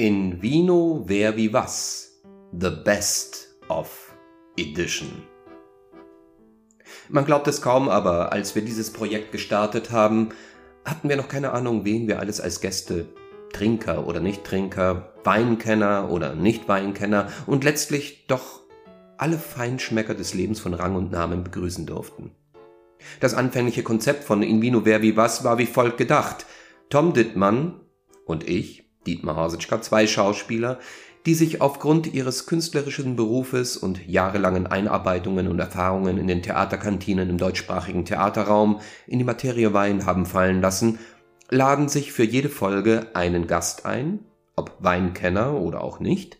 In Vino Ver Vivas, The Best of Edition. Man glaubt es kaum, aber als wir dieses Projekt gestartet haben, hatten wir noch keine Ahnung, wen wir alles als Gäste, Trinker oder Nicht-Trinker, Weinkenner oder Nicht-Weinkenner und letztlich doch alle Feinschmecker des Lebens von Rang und Namen begrüßen durften. Das anfängliche Konzept von In Vino Ver Vivas war wie folgt gedacht. Tom Dittmann und ich, Dietmar Hasitschka, zwei Schauspieler, die sich aufgrund ihres künstlerischen Berufes und jahrelangen Einarbeitungen und Erfahrungen in den Theaterkantinen im deutschsprachigen Theaterraum in die Materie Wein haben fallen lassen, laden sich für jede Folge einen Gast ein, ob Weinkenner oder auch nicht.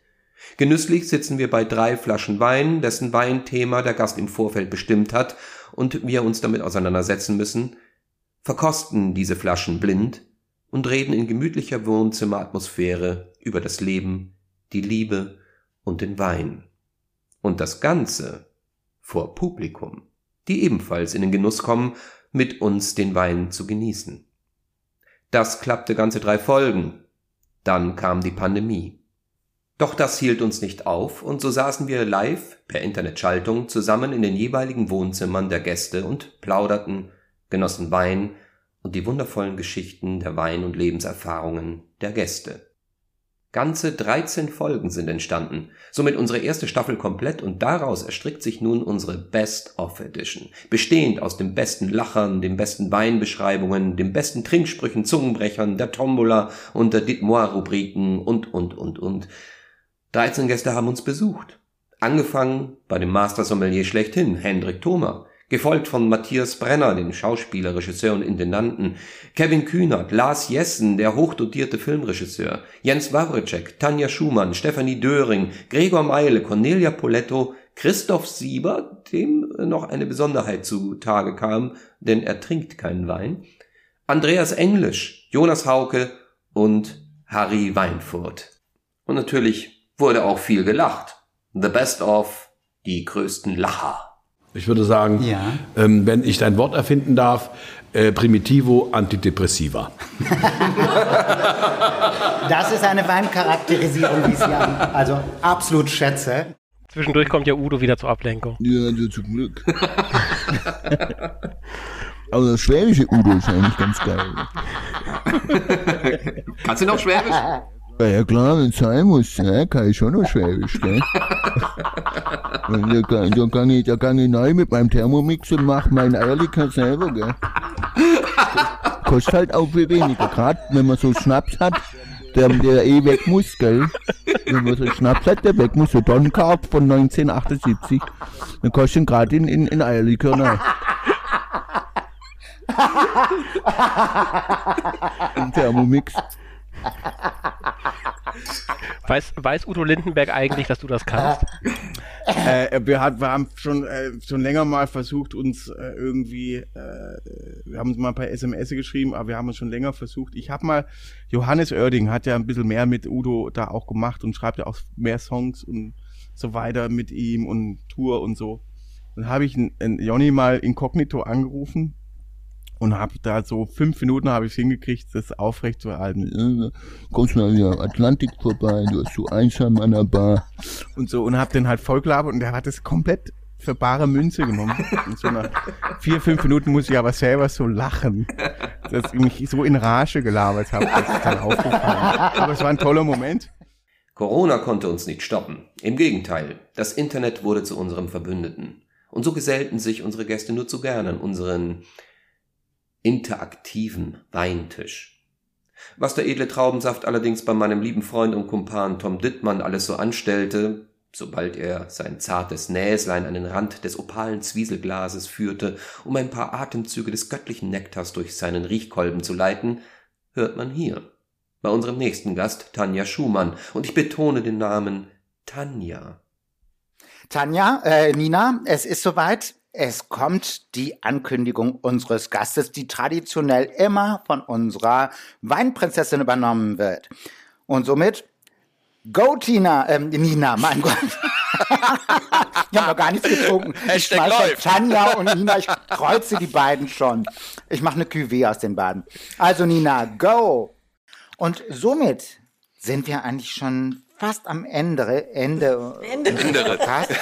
Genüsslich sitzen wir bei drei Flaschen Wein, dessen Weinthema der Gast im Vorfeld bestimmt hat und wir uns damit auseinandersetzen müssen, verkosten diese Flaschen blind und reden in gemütlicher Wohnzimmeratmosphäre über das Leben, die Liebe und den Wein. Und das Ganze vor Publikum, die ebenfalls in den Genuss kommen, mit uns den Wein zu genießen. Das klappte ganze drei Folgen. Dann kam die Pandemie. Doch das hielt uns nicht auf, und so saßen wir live per Internetschaltung zusammen in den jeweiligen Wohnzimmern der Gäste und plauderten, genossen Wein und die wundervollen Geschichten der Wein- und Lebenserfahrungen der Gäste. Ganze 13 Folgen sind entstanden, somit unsere erste Staffel komplett und daraus erstrickt sich nun unsere Best-of Edition, bestehend aus den besten Lachern, den besten Weinbeschreibungen, den besten Trinksprüchen, Zungenbrechern, der Tombola und der Dites-moi-Rubriken und, und, und, und. 13 Gäste haben uns besucht. Angefangen bei dem Master Sommelier schlechthin, Hendrik Thoma, gefolgt von Matthias Brenner, dem Schauspieler, Regisseur und Intendanten, Kevin Kühnert, Lars Jessen, der hochdotierte Filmregisseur, Jens Wawritschek, Tanja Schumann, Stefanie Döring, Gregor Meile, Cornelia Poletto, Christoph Sieber, dem noch eine Besonderheit zutage kam, denn er trinkt keinen Wein, Andreas Englisch, Jonas Hauke und Harry Weinfurt. Und natürlich wurde auch viel gelacht. The best of, die größten Lacher. Ich würde sagen, ja. ähm, wenn ich dein Wort erfinden darf, äh, Primitivo Antidepressiva. das ist eine Weincharakterisierung, die ich Sie also absolut schätze. Zwischendurch kommt ja Udo wieder zur Ablenkung. Ja, also zum Glück. Aber das schwäbische Udo ist eigentlich ganz geil. Kannst du noch Schwäbisch? Ja, ja klar, wenn es sein muss, ja, kann ich schon noch Schwäbisch, gell? da, kann, da, kann ich, da kann ich neu mit meinem Thermomix und mach mein Eierlikör selber, gell? Das kostet halt auch viel weniger, gerade wenn man so Schnaps hat, der, der eh weg muss, gell? Wenn man so Schnaps hat, der weg muss, so Donnerkarp von 1978, dann kostet ihn gerade in, in, in Eierlikör neu. Ein Thermomix. Weiß, weiß Udo Lindenberg eigentlich, dass du das kannst? äh, wir, hat, wir haben schon, äh, schon länger mal versucht, uns äh, irgendwie, äh, wir haben uns mal ein paar SMS geschrieben, aber wir haben uns schon länger versucht. Ich habe mal, Johannes Oerding hat ja ein bisschen mehr mit Udo da auch gemacht und schreibt ja auch mehr Songs und so weiter mit ihm und Tour und so. Dann habe ich einen Jonny mal inkognito angerufen und habe da so fünf Minuten habe ich hingekriegt, das aufrecht zu halten. Kommst mal wieder Atlantik vorbei, du hast so einsam an der Bar. Und so, und hab den halt vollgelabert und der hat es komplett für bare Münze genommen. Und so nach vier, fünf Minuten muss ich aber selber so lachen, dass ich mich so in Rage gelabert habe, dass es dann aufgefallen. Aber es war ein toller Moment. Corona konnte uns nicht stoppen. Im Gegenteil, das Internet wurde zu unserem Verbündeten. Und so gesellten sich unsere Gäste nur zu gern an unseren interaktiven Weintisch. Was der edle Traubensaft allerdings bei meinem lieben Freund und Kumpan Tom Dittmann alles so anstellte, sobald er sein zartes Näslein an den Rand des opalen Zwieselglases führte, um ein paar Atemzüge des göttlichen Nektars durch seinen Riechkolben zu leiten, hört man hier, bei unserem nächsten Gast Tanja Schumann, und ich betone den Namen Tanja. Tanja, äh, Nina, es ist soweit. Es kommt die Ankündigung unseres Gastes, die traditionell immer von unserer Weinprinzessin übernommen wird. Und somit, go Tina, ähm, Nina, mein Gott. ich habe noch gar nichts getrunken. Ich läuft. Tanja und Nina, ich kreuze die beiden schon. Ich mache eine Cuvée aus den beiden. Also Nina, go. Und somit sind wir eigentlich schon fast am Ende. Ende. Ende. Ende. Fast.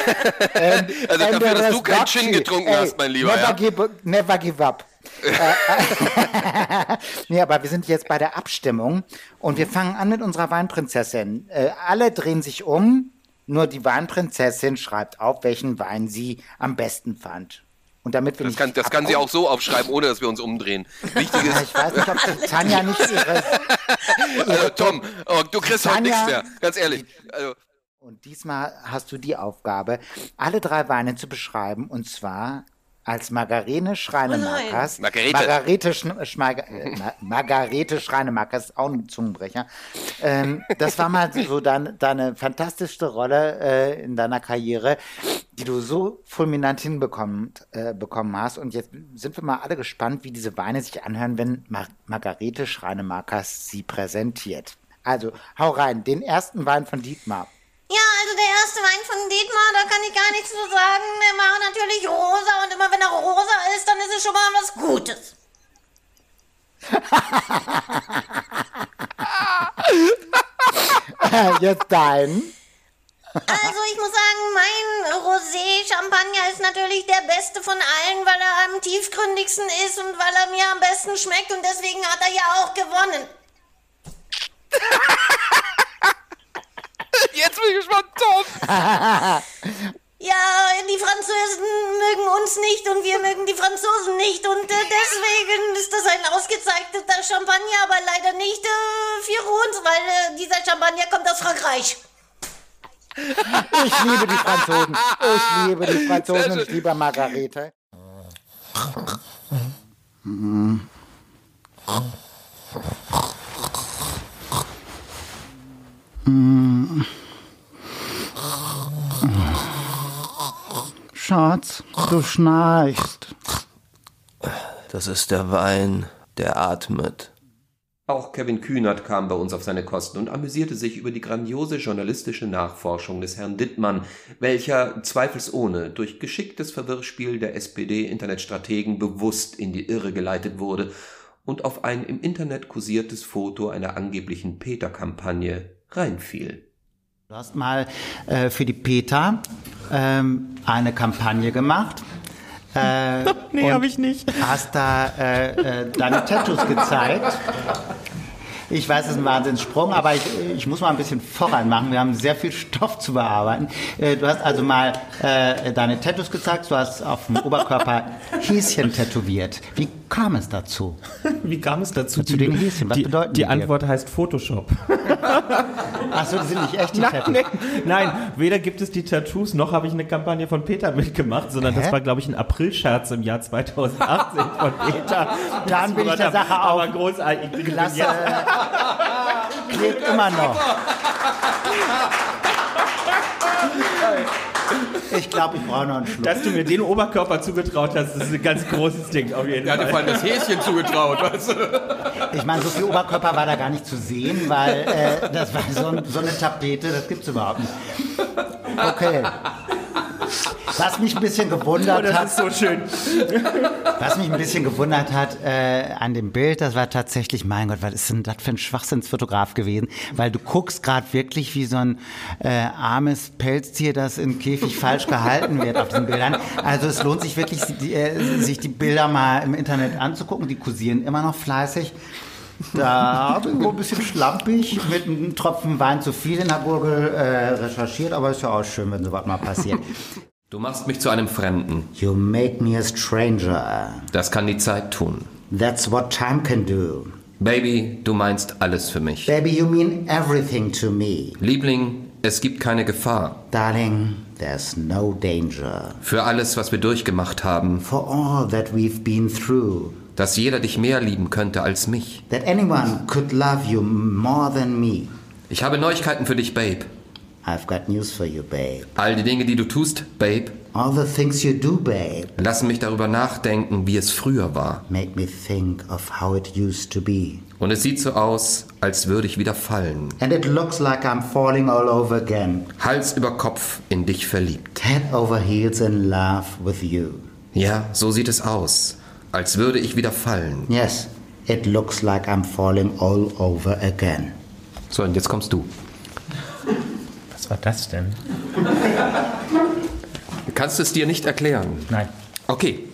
Ähm, Also dafür, dass du Resgocci. Gin getrunken Ey, hast, mein Lieber, Never, ja? give, never give up. Äh, nee, aber wir sind jetzt bei der Abstimmung und wir fangen an mit unserer Weinprinzessin. Äh, alle drehen sich um, nur die Weinprinzessin schreibt auf, welchen Wein sie am besten fand. Und damit wir Das nicht kann, das kann sie auch so aufschreiben, ohne dass wir uns umdrehen. Wichtig ist, ich weiß nicht, ob Tanja nicht ihre. also Tom, oh, du kriegst heute Tanja- nichts mehr, ganz ehrlich. Also, Und diesmal hast du die Aufgabe, alle drei Weine zu beschreiben und zwar als Margarete Schreinemakers. Oh Margarete. Margarete, Schn- Schmeiger- äh, Ma- Margarete Schreinemakers, auch ein Zungenbrecher. Ähm, das war mal so dein, deine fantastischste Rolle äh, in deiner Karriere, die du so fulminant hinbekommen äh, bekommen hast. Und jetzt sind wir mal alle gespannt, wie diese Weine sich anhören, wenn Mar Margarete Schreinemakers sie präsentiert. Also, hau rein, den ersten Wein von Dietmar. Ja, also der erste Wein von Dietmar, da kann ich gar nichts zu sagen. Der war natürlich rosa und immer wenn er rosa ist, dann ist es schon mal was Gutes. Jetzt dein. Also ich muss sagen, mein Rosé-Champagner ist natürlich der beste von allen, weil er am tiefgründigsten ist und weil er mir am besten schmeckt und deswegen hat er ja auch gewonnen. jetzt bin ich gespannt, Tom. Ja, die Franzosen mögen uns nicht und wir mögen die Franzosen nicht und äh, deswegen ist das ein ausgezeichneter Champagner, aber leider nicht äh, für uns, weil äh, dieser Champagner kommt aus Frankreich. Ich liebe die Franzosen. Ich liebe die Franzosen und ich liebe Margarete. Schatz, du schnarchst. Das ist der Wein, der atmet. Auch Kevin Kühnert kam bei uns auf seine Kosten und amüsierte sich über die grandiose journalistische Nachforschung des Herrn Dittmann, welcher zweifelsohne durch geschicktes Verwirrspiel der SPD-Internetstrategen bewusst in die Irre geleitet wurde und auf ein im Internet kursiertes Foto einer angeblichen Peter-Kampagne reinfiel. Du hast mal äh, für die PETA ähm, eine Kampagne gemacht. Äh, Nee, habe ich nicht. Hast da äh, äh, deine Tattoos gezeigt. Ich weiß, es ist ein Wahnsinnssprung, aber ich, ich muss mal ein bisschen voran machen. Wir haben sehr viel Stoff zu bearbeiten. Äh, Du hast also mal äh, deine Tattoos gezeigt. Du hast auf dem Oberkörper Häschen tätowiert. Wie kam es dazu? Wie kam es dazu? Zu den Häschen, was die, bedeuten die die? Antwort heißt Photoshop. Achso, die sind nicht echt, die Nein, Tattoos. nee, nein, weder gibt es die Tattoos, noch habe ich eine Kampagne von Peter mitgemacht, sondern Hä? das war, glaube ich, ein Aprilscherz im Jahr 2018 von Peter. Dann bin ich der Sache auf. Aber großartig. Ich Klasse. Klebt immer noch. Ich glaube, ich brauche noch einen Schluck. Dass du mir den Oberkörper zugetraut hast, das ist ein ganz großes Ding auf jeden Er hatte Fall. vor allem das Häschen zugetraut, weißt du? Ich meine, so viel Oberkörper war da gar nicht zu sehen, weil äh, das war so, so eine Tapete, das gibt's überhaupt nicht. Okay. Was mich ein bisschen gewundert Oh, das hat, ist so schön. was mich ein bisschen gewundert hat äh, an dem Bild, das war tatsächlich, mein Gott, was ist denn das für ein Schwachsinnsfotograf gewesen? Weil du guckst gerade wirklich wie so ein äh, armes Pelztier, das im Käfig falsch gehalten wird auf den Bildern. Also es lohnt sich wirklich, die, äh, sich die Bilder mal im Internet anzugucken. Die kursieren immer noch fleißig. Da bin ich ein bisschen schlampig mit einem Tropfen Wein zu viel in der Gurgel äh, recherchiert, aber ist ja auch schön, wenn sowas mal passiert. Du machst mich zu einem Fremden. You make me a stranger. Das kann die Zeit tun. That's what time can do. Baby, du meinst alles für mich. Baby, you mean everything to me. Liebling, es gibt keine Gefahr. Darling, there's no danger. Für alles, was wir durchgemacht haben, For all that we've been through, dass jeder dich mehr lieben könnte als mich. that anyone could love you more than me. Ich habe Neuigkeiten für dich, Babe. I've got news for you, babe. All die Dinge, die du tust, Babe, All the things you do, babe, lassen mich darüber nachdenken, wie es früher war. make me think of how it used to be. Und es sieht so aus, als würde ich wieder fallen. And it looks like I'm falling all over again. Hals über Kopf in dich verliebt. Head over heels in love with you. Ja, so sieht es aus. Als würde ich wieder fallen. Yes, it looks like I'm falling all over again. So, und jetzt kommst du. Was war das denn? Du kannst es dir nicht erklären. Nein. Okay,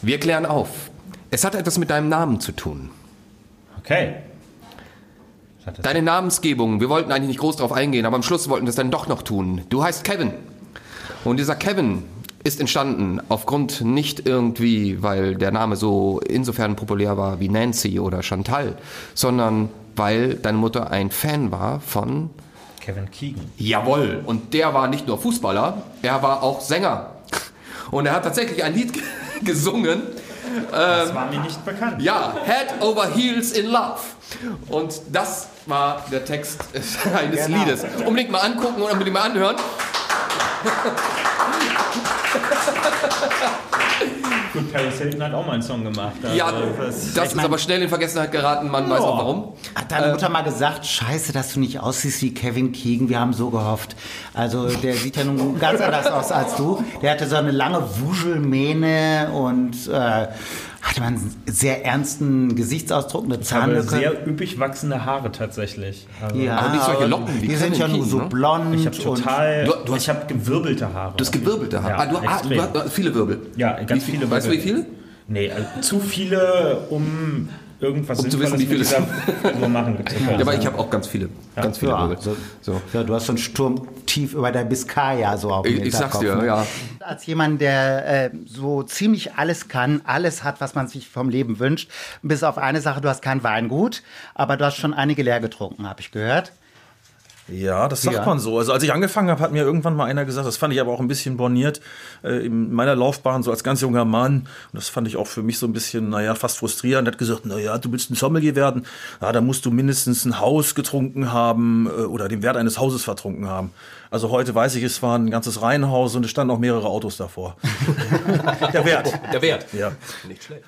wir klären auf. Es hat etwas mit deinem Namen zu tun. Okay. Deine Namensgebung, wir wollten eigentlich nicht groß drauf eingehen, aber am Schluss wollten wir es dann doch noch tun. Du heißt Kevin. Und dieser Kevin ist entstanden aufgrund nicht irgendwie, weil der Name so insofern populär war wie Nancy oder Chantal, sondern weil deine Mutter ein Fan war von Kevin Keegan. Jawohl. Und der war nicht nur Fußballer, er war auch Sänger. Und er hat tatsächlich ein Lied gesungen. Das war mir nicht bekannt. Ja, Head over Heels in Love. Und das war der Text eines Genau. Liedes. Unbedingt mal angucken und unbedingt mal anhören. Gut, Paris Hilton hat auch mal einen Song gemacht. Also Ja, das- das ist aber schnell in Vergessenheit geraten, man weiß auch warum. Hat deine Mutter mal gesagt, scheiße, dass du nicht aussiehst wie Kevin Keegan, wir haben so gehofft. Also der sieht ja nun ganz anders aus als du. Der hatte so eine lange Wuschelmähne und äh, hatte einen sehr ernsten Gesichtsausdruck, eine Ich habe Zahnlücke. sehr üppig wachsende Haare tatsächlich. Also ja, Aber nicht solche Locken wie Die sind ja nur so ne? blond. Ich habe total. Du- du hast- ich habe gewirbelte Haare. Du hast gewirbelte Haare. Ja, ah, du, ah, du hast viele Wirbel. Ja, ganz wie viel, viele Weißt du, wie Wirbel. viele? Nee, also zu viele, um irgendwas Um zu wissen, wie viele Uhr machen können. Ja, aber ich habe auch ganz viele. Ganz viele Ja, so, So. ja, du hast so einen Sturm tief über der Biskaya so auf dem Ich, ich sag's dir, ne? ja. Als jemand, der äh, so ziemlich alles kann, alles hat, was man sich vom Leben wünscht, bis auf eine Sache, du hast kein Weingut, aber du hast schon einige leer getrunken, habe ich gehört. Ja, das sagt Ja. man so. Also als ich angefangen habe, hat mir irgendwann mal einer gesagt, das fand ich aber auch ein bisschen borniert äh, in meiner Laufbahn, so als ganz junger Mann. Und das fand ich auch für mich so ein bisschen, naja, fast frustrierend. Er hat gesagt, naja, du willst ein Sommelier werden, ja, da musst du mindestens ein Haus getrunken haben äh, oder den Wert eines Hauses vertrunken haben. Also heute weiß ich, es war ein ganzes Reihenhaus und es standen auch mehrere Autos davor. Der Wert. Der Wert. Ja. Nicht schlecht.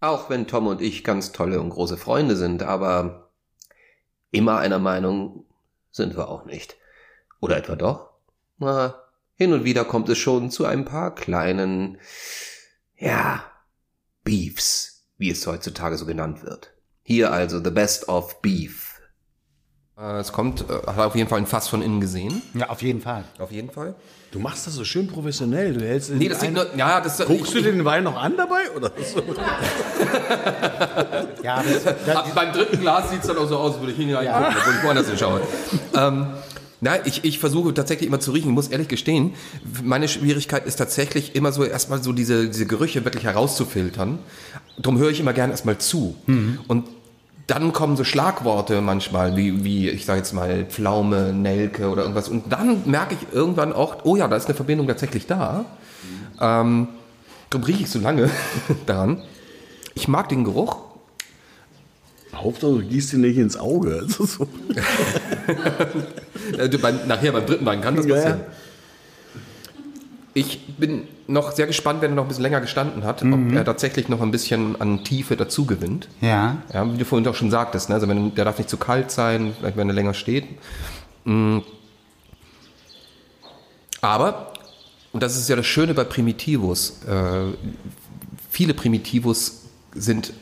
Auch wenn Tom und ich ganz tolle und große Freunde sind, aber immer einer Meinung sind wir auch nicht. Oder etwa doch? Na, hin und wieder kommt es schon zu ein paar kleinen, ja, Beefs, wie es heutzutage so genannt wird. Hier also The Best of Beef. Äh, Es kommt, äh, hat auf jeden Fall ein Fass von innen gesehen. Ja, auf jeden Fall. Auf jeden Fall. Du machst das so schön professionell. Du hältst Nee, das sieht nur, ja, das Guckst du den Wein noch an dabei? Oder so? Ja, das, das, Ab, beim dritten Glas sieht es dann auch so aus, als würde ich hingucken, obwohl ich woanders hinschaue. ähm, na, ich, ich versuche tatsächlich immer zu riechen. Ich muss ehrlich gestehen, meine Schwierigkeit ist tatsächlich immer so erstmal so diese, diese Gerüche wirklich herauszufiltern. Darum höre ich immer gerne erstmal zu. Und dann kommen so Schlagworte manchmal, wie, wie ich sage jetzt mal Pflaume, Nelke oder irgendwas. Und dann merke ich irgendwann auch, oh ja, da ist eine Verbindung tatsächlich da. Ähm, darum rieche ich so lange daran. Ich mag den Geruch. Hauptsache, du gießt ihn nicht ins Auge. Also so. Äh, nachher beim dritten Wein kann das passieren. ja. Ich bin noch sehr gespannt, wenn er noch ein bisschen länger gestanden hat, ob er tatsächlich noch ein bisschen an Tiefe dazu gewinnt. ja. Ja, wie du vorhin auch schon sagtest, ne? also wenn, der darf nicht zu kalt sein, vielleicht wenn er länger steht. Mm. Aber, und das ist ja das Schöne bei Primitivos, äh, viele Primitivos sind,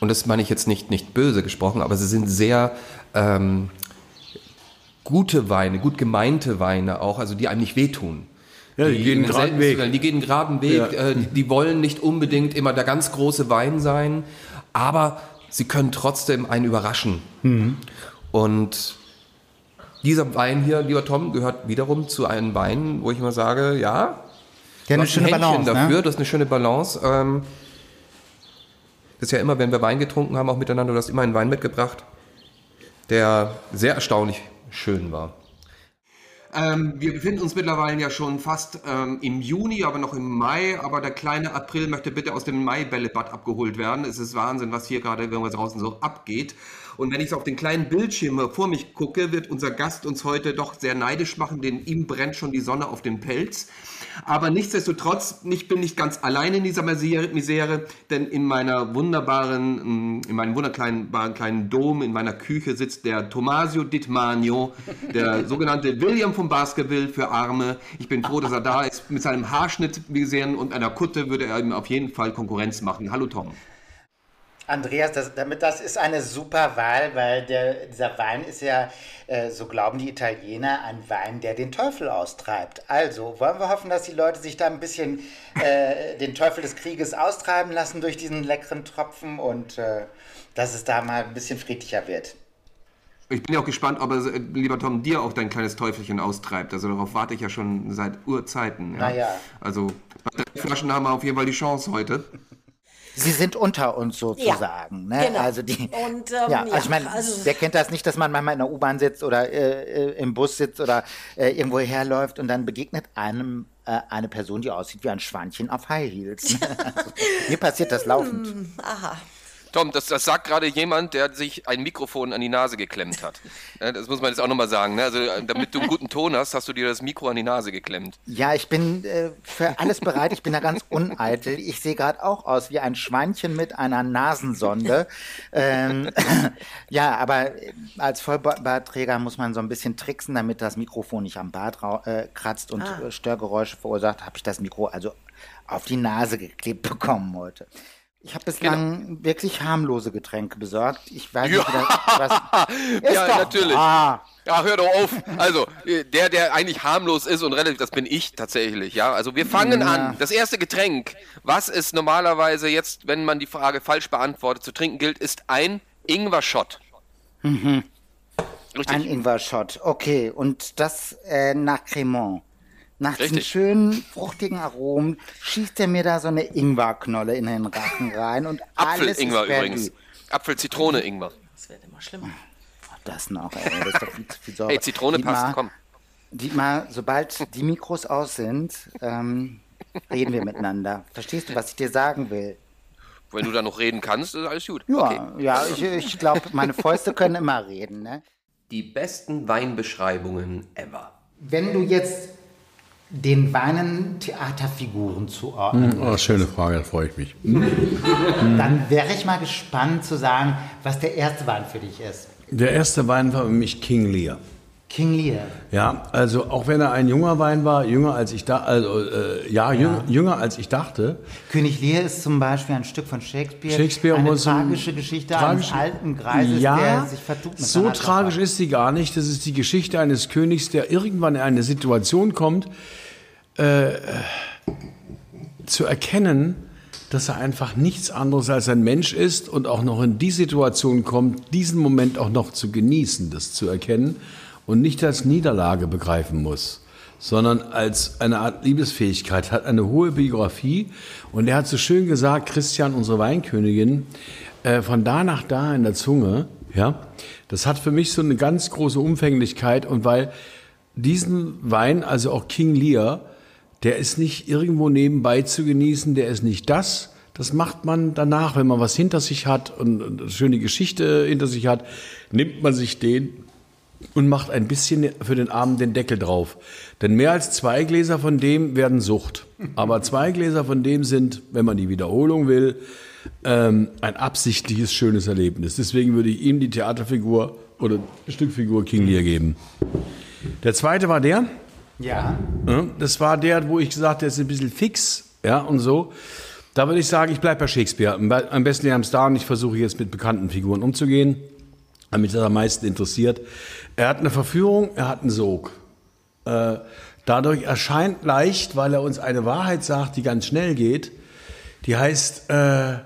und das meine ich jetzt nicht, nicht böse gesprochen, aber sie sind sehr ähm, gute Weine, gut gemeinte Weine auch, also die einem nicht wehtun. Ja, die gehen in einen Weg. Die gehen einen geraden Weg. Ja. Äh, die, die wollen nicht unbedingt immer der ganz große Wein sein, aber sie können trotzdem einen überraschen. Mhm. Und dieser Wein hier, lieber Tom, gehört wiederum zu einem Wein, wo ich immer sage, ja, Ja, eine schöne ein Balance. dafür, Ne? das ist eine schöne Balance. Ähm, das ist ja immer, wenn wir Wein getrunken haben, auch miteinander, du hast immer einen Wein mitgebracht, der sehr erstaunlich schön war. Ähm, wir befinden uns mittlerweile ja schon fast ähm, im Juni, aber noch im Mai. Aber der kleine April möchte bitte aus dem Mai-Bällebad abgeholt werden. Es ist Wahnsinn, was hier gerade irgendwas draußen so abgeht. Und wenn ich so auf den kleinen Bildschirm vor mich gucke, wird unser Gast uns heute doch sehr neidisch machen, denn ihm brennt schon die Sonne auf den Pelz. Aber nichtsdestotrotz, ich bin nicht ganz allein in dieser Misere, denn in meiner wunderbaren, mm, in meinem wunderkleinen kleinen Dom, in meiner Küche sitzt der Tomasio Ditmanio, der sogenannte William von Baskerville für Arme. Ich bin froh, dass er da ist. Mit seinem Haarschnitt, wie gesehen, und einer Kutte würde er ihm auf jeden Fall Konkurrenz machen. Hallo Tom. Andreas, das, damit das ist eine super Wahl, weil der, dieser Wein ist ja, äh, so glauben die Italiener, ein Wein, der den Teufel austreibt. Also wollen wir hoffen, dass die Leute sich da ein bisschen äh, den Teufel des Krieges austreiben lassen durch diesen leckeren Tropfen und äh, dass es da mal ein bisschen friedlicher wird. Ich bin ja auch gespannt, ob er, äh, lieber Tom, dir auch dein kleines Teufelchen austreibt. Also darauf warte ich ja schon seit Urzeiten. Ja? Naja. Also bei drei Flaschen haben wir auf jeden Fall die Chance heute. Sie sind unter uns sozusagen. ne? genau. Also die, Und, ähm, ja, also ja, ich meine, also- wer kennt das nicht, dass man manchmal in der U-Bahn sitzt oder äh, äh, im Bus sitzt oder äh, irgendwo herläuft und dann begegnet einem äh, eine Person, die aussieht wie ein Schweinchen auf High Heels. also, mir passiert das laufend. Aha. Tom, das, das sagt gerade jemand, der sich ein Mikrofon an die Nase geklemmt hat. Ja, Das muss man jetzt auch nochmal sagen. Ne? Also, äh, damit du einen guten Ton hast, hast du dir das Mikro an die Nase geklemmt. Ja, ich bin äh, für alles bereit. Ich bin da ganz uneitel. Ich sehe gerade auch aus wie ein Schweinchen mit einer Nasensonde. ähm, ja, aber äh, als Vollbartträger muss man so ein bisschen tricksen, damit das Mikrofon nicht am Bart äh, kratzt und Ah. äh, Störgeräusche verursacht. Habe ich das Mikro also auf die Nase geklebt bekommen heute. Ich habe bislang wirklich harmlose Getränke besorgt. Ich weiß nicht, wie das, was. Ist ja, natürlich. wahr. Ja, hör doch auf. Also, äh, der, der eigentlich harmlos ist und relativ, das bin ich tatsächlich, ja. Also, wir fangen Ja. an. Das erste Getränk, was es normalerweise jetzt, wenn man die Frage falsch beantwortet, zu trinken gilt, ist ein Ingwer-Shot. Richtig. Ein Ingwer-Shot, okay. Und das äh, nach Cremant. Nach diesen Richtig. schönen, fruchtigen Aromen schießt er mir da so eine Ingwerknolle in den Rachen rein und alles Apfel-Ingwer ist Perdu. übrigens. Apfel-Zitrone-Ingwer. Das wird immer schlimmer. Das noch, ey, das ist doch viel zu viel Säure. Hey, Zitrone Dietmar, passt, komm. Dietmar, sobald die Mikros aus sind, ähm, reden wir miteinander. Verstehst du, was ich dir sagen will? Wenn du da noch reden kannst, ist alles gut. Ja, Okay. ja ich, ich glaube, meine Fäuste können immer reden. Ne? Die besten Weinbeschreibungen ever. Wenn du jetzt den Weinen Theaterfiguren zuordnen Oh, schöne Frage, da freue ich mich. Dann wäre ich mal gespannt zu sagen, was der erste Wein für dich ist. Der erste Wein war für mich King Lear. King Lear. Ja, also auch wenn er ein junger Wein war, jünger als ich da, also äh, ja, Jünger, jünger als ich dachte. König Lear ist zum Beispiel ein Stück von Shakespeare. Shakespeare eine tragische Geschichte tragisch- eines alten Greises, ja, der sich vertut mit so tragisch ist sie gar nicht. Das ist die Geschichte eines Königs, der irgendwann in eine Situation kommt, äh, zu erkennen, dass er einfach nichts anderes als ein Mensch ist und auch noch in die Situation kommt, diesen Moment auch noch zu genießen, das zu erkennen und nicht als Niederlage begreifen muss, sondern als eine Art Liebesfähigkeit, hat eine hohe Biografie und er hat so schön gesagt, Christian, unsere Weinkönigin, äh, von da nach da in der Zunge, ja, das hat für mich so eine ganz große Umfänglichkeit und weil diesen Wein, also auch King Lear, der ist nicht irgendwo nebenbei zu genießen, der ist nicht das. Das macht man danach, wenn man was hinter sich hat und eine schöne Geschichte hinter sich hat, nimmt man sich den und macht ein bisschen für den Abend den Deckel drauf. Denn mehr als zwei Gläser von dem werden Sucht. Aber zwei Gläser von dem sind, wenn man die Wiederholung will, ähm, ein absichtliches, schönes Erlebnis. Deswegen würde ich ihm die Theaterfigur oder Stückfigur King Lear geben. Der zweite war der. Ja. Ja, Das war der, wo ich gesagt habe, der ist ein bisschen fix, ja, und so. Da würde ich sagen, ich bleibe bei Shakespeare. Am be- Am besten am Star und ich versuche jetzt mit bekannten Figuren umzugehen, mich das am meisten interessiert. Er hat eine Verführung, er hat einen Sog. Äh, dadurch erscheint leicht, weil er uns eine Wahrheit sagt, die ganz schnell geht. Die heißt, äh,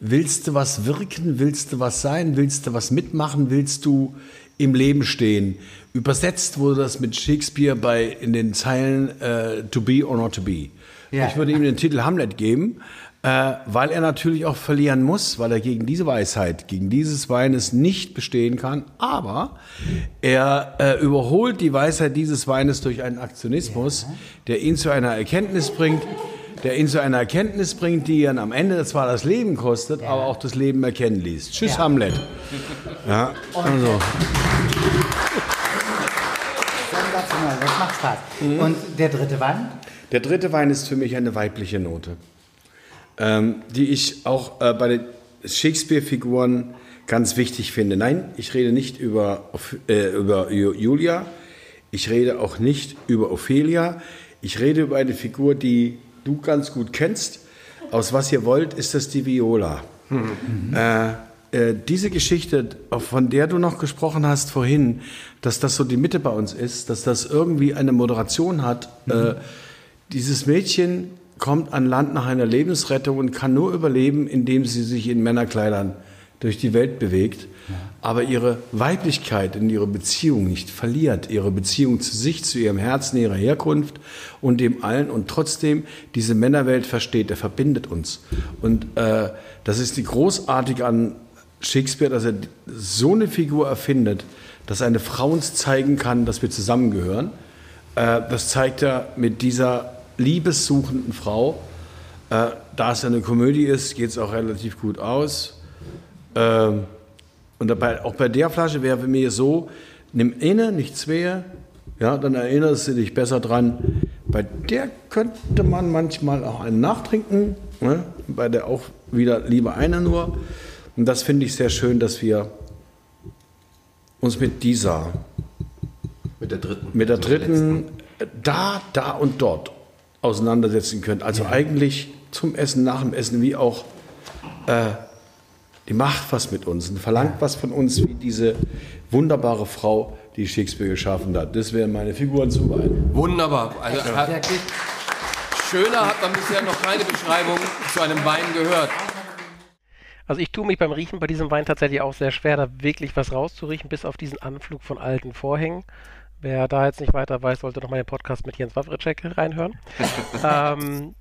willst du was wirken, willst du was sein, willst du was mitmachen, willst du im Leben stehen? Übersetzt wurde das mit Shakespeare bei in den Zeilen äh, To be or not to be. Ja. Ich würde ihm den Titel Hamlet geben, äh, weil er natürlich auch verlieren muss, weil er gegen diese Weisheit, gegen dieses Weines nicht bestehen kann. Aber er äh, überholt die Weisheit dieses Weines durch einen Aktionismus, der ihn zu einer Erkenntnis bringt, der ihn zu einer Erkenntnis bringt, die ihn am Ende zwar das Leben kostet, aber auch das Leben erkennen ließ. Tschüss, Ja. Hamlet. Ja, also. Sensationell, das macht Spaß. Und der dritte Wein? Der dritte Wein ist für mich eine weibliche Note, ähm, die ich auch äh, bei den Shakespeare-Figuren ganz wichtig finde. Nein, ich rede nicht über, äh, über Ju- Julia, ich rede auch nicht über Ophelia, ich rede über eine Figur, die du ganz gut kennst. Aus was ihr wollt, ist das die Viola. Äh, äh, diese Geschichte, von der du noch gesprochen hast vorhin, dass das so die Mitte bei uns ist, dass das irgendwie eine Moderation hat. Äh, dieses Mädchen kommt an Land nach einer Lebensrettung und kann nur überleben, indem sie sich in Männerkleidern durch die Welt bewegt, aber ihre Weiblichkeit in ihrer Beziehung nicht verliert, ihre Beziehung zu sich, zu ihrem Herzen, ihrer Herkunft und dem allen und trotzdem diese Männerwelt versteht, der verbindet uns. Und äh, das ist die großartige an Shakespeare, dass er so eine Figur erfindet, dass eine Frau uns zeigen kann, dass wir zusammengehören. Äh, das zeigt er mit dieser liebessuchenden Frau. Äh, da es eine Komödie ist, geht es auch relativ gut aus. Ähm, und dabei, auch bei der Flasche wäre mich so, nimm eine, nicht zwei, ja, dann erinnerst du dich besser dran. Bei der könnte man manchmal auch einen nachtrinken, ne? bei der auch wieder lieber eine nur. Und das finde ich sehr schön, dass wir uns mit dieser, Mit der dritten. mit der Also der dritten, da, da und dort auseinandersetzen können. Also eigentlich zum Essen, nach dem Essen, wie auch, äh, die macht was mit uns und verlangt was von uns, wie diese wunderbare Frau, die Shakespeare geschaffen hat. Das wären meine Figuren zu Wein. Wunderbar. Also hat, schöner hat man bisher noch keine Beschreibung zu einem Wein gehört. Also ich tue mich beim Riechen bei diesem Wein tatsächlich auch sehr schwer, da wirklich was rauszuriechen, bis auf diesen Anflug von alten Vorhängen. Wer da jetzt nicht weiter weiß, sollte noch mal den Podcast mit Jens Wawritschek reinhören. ähm,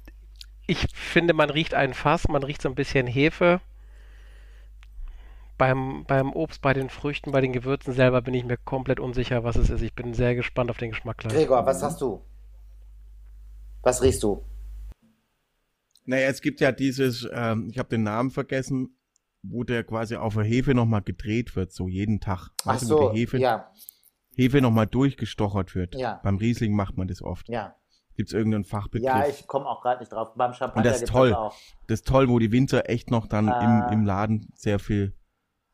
ich finde, man riecht ein Fass, man riecht so ein bisschen Hefe. Beim, beim Obst, bei den Früchten, bei den Gewürzen selber bin ich mir komplett unsicher, was es ist. Ich bin sehr gespannt auf den Geschmack gleich. Gregor, was hast du? Was riechst du? Naja, es gibt ja dieses, ähm, ich habe den Namen vergessen, wo der quasi auf der Hefe nochmal gedreht wird, so jeden Tag. Ach Weißt du, so, die Hefe, ja, Hefe nochmal durchgestochert wird. Ja. Beim Riesling macht man das oft. ja. Gibt es irgendeinen Fachbegriff? Ja, ich komme auch gerade nicht drauf. Beim Champagner Und das ist toll. auch. Das ist toll, wo die Winzer echt noch dann Ah. im, im Laden sehr viel,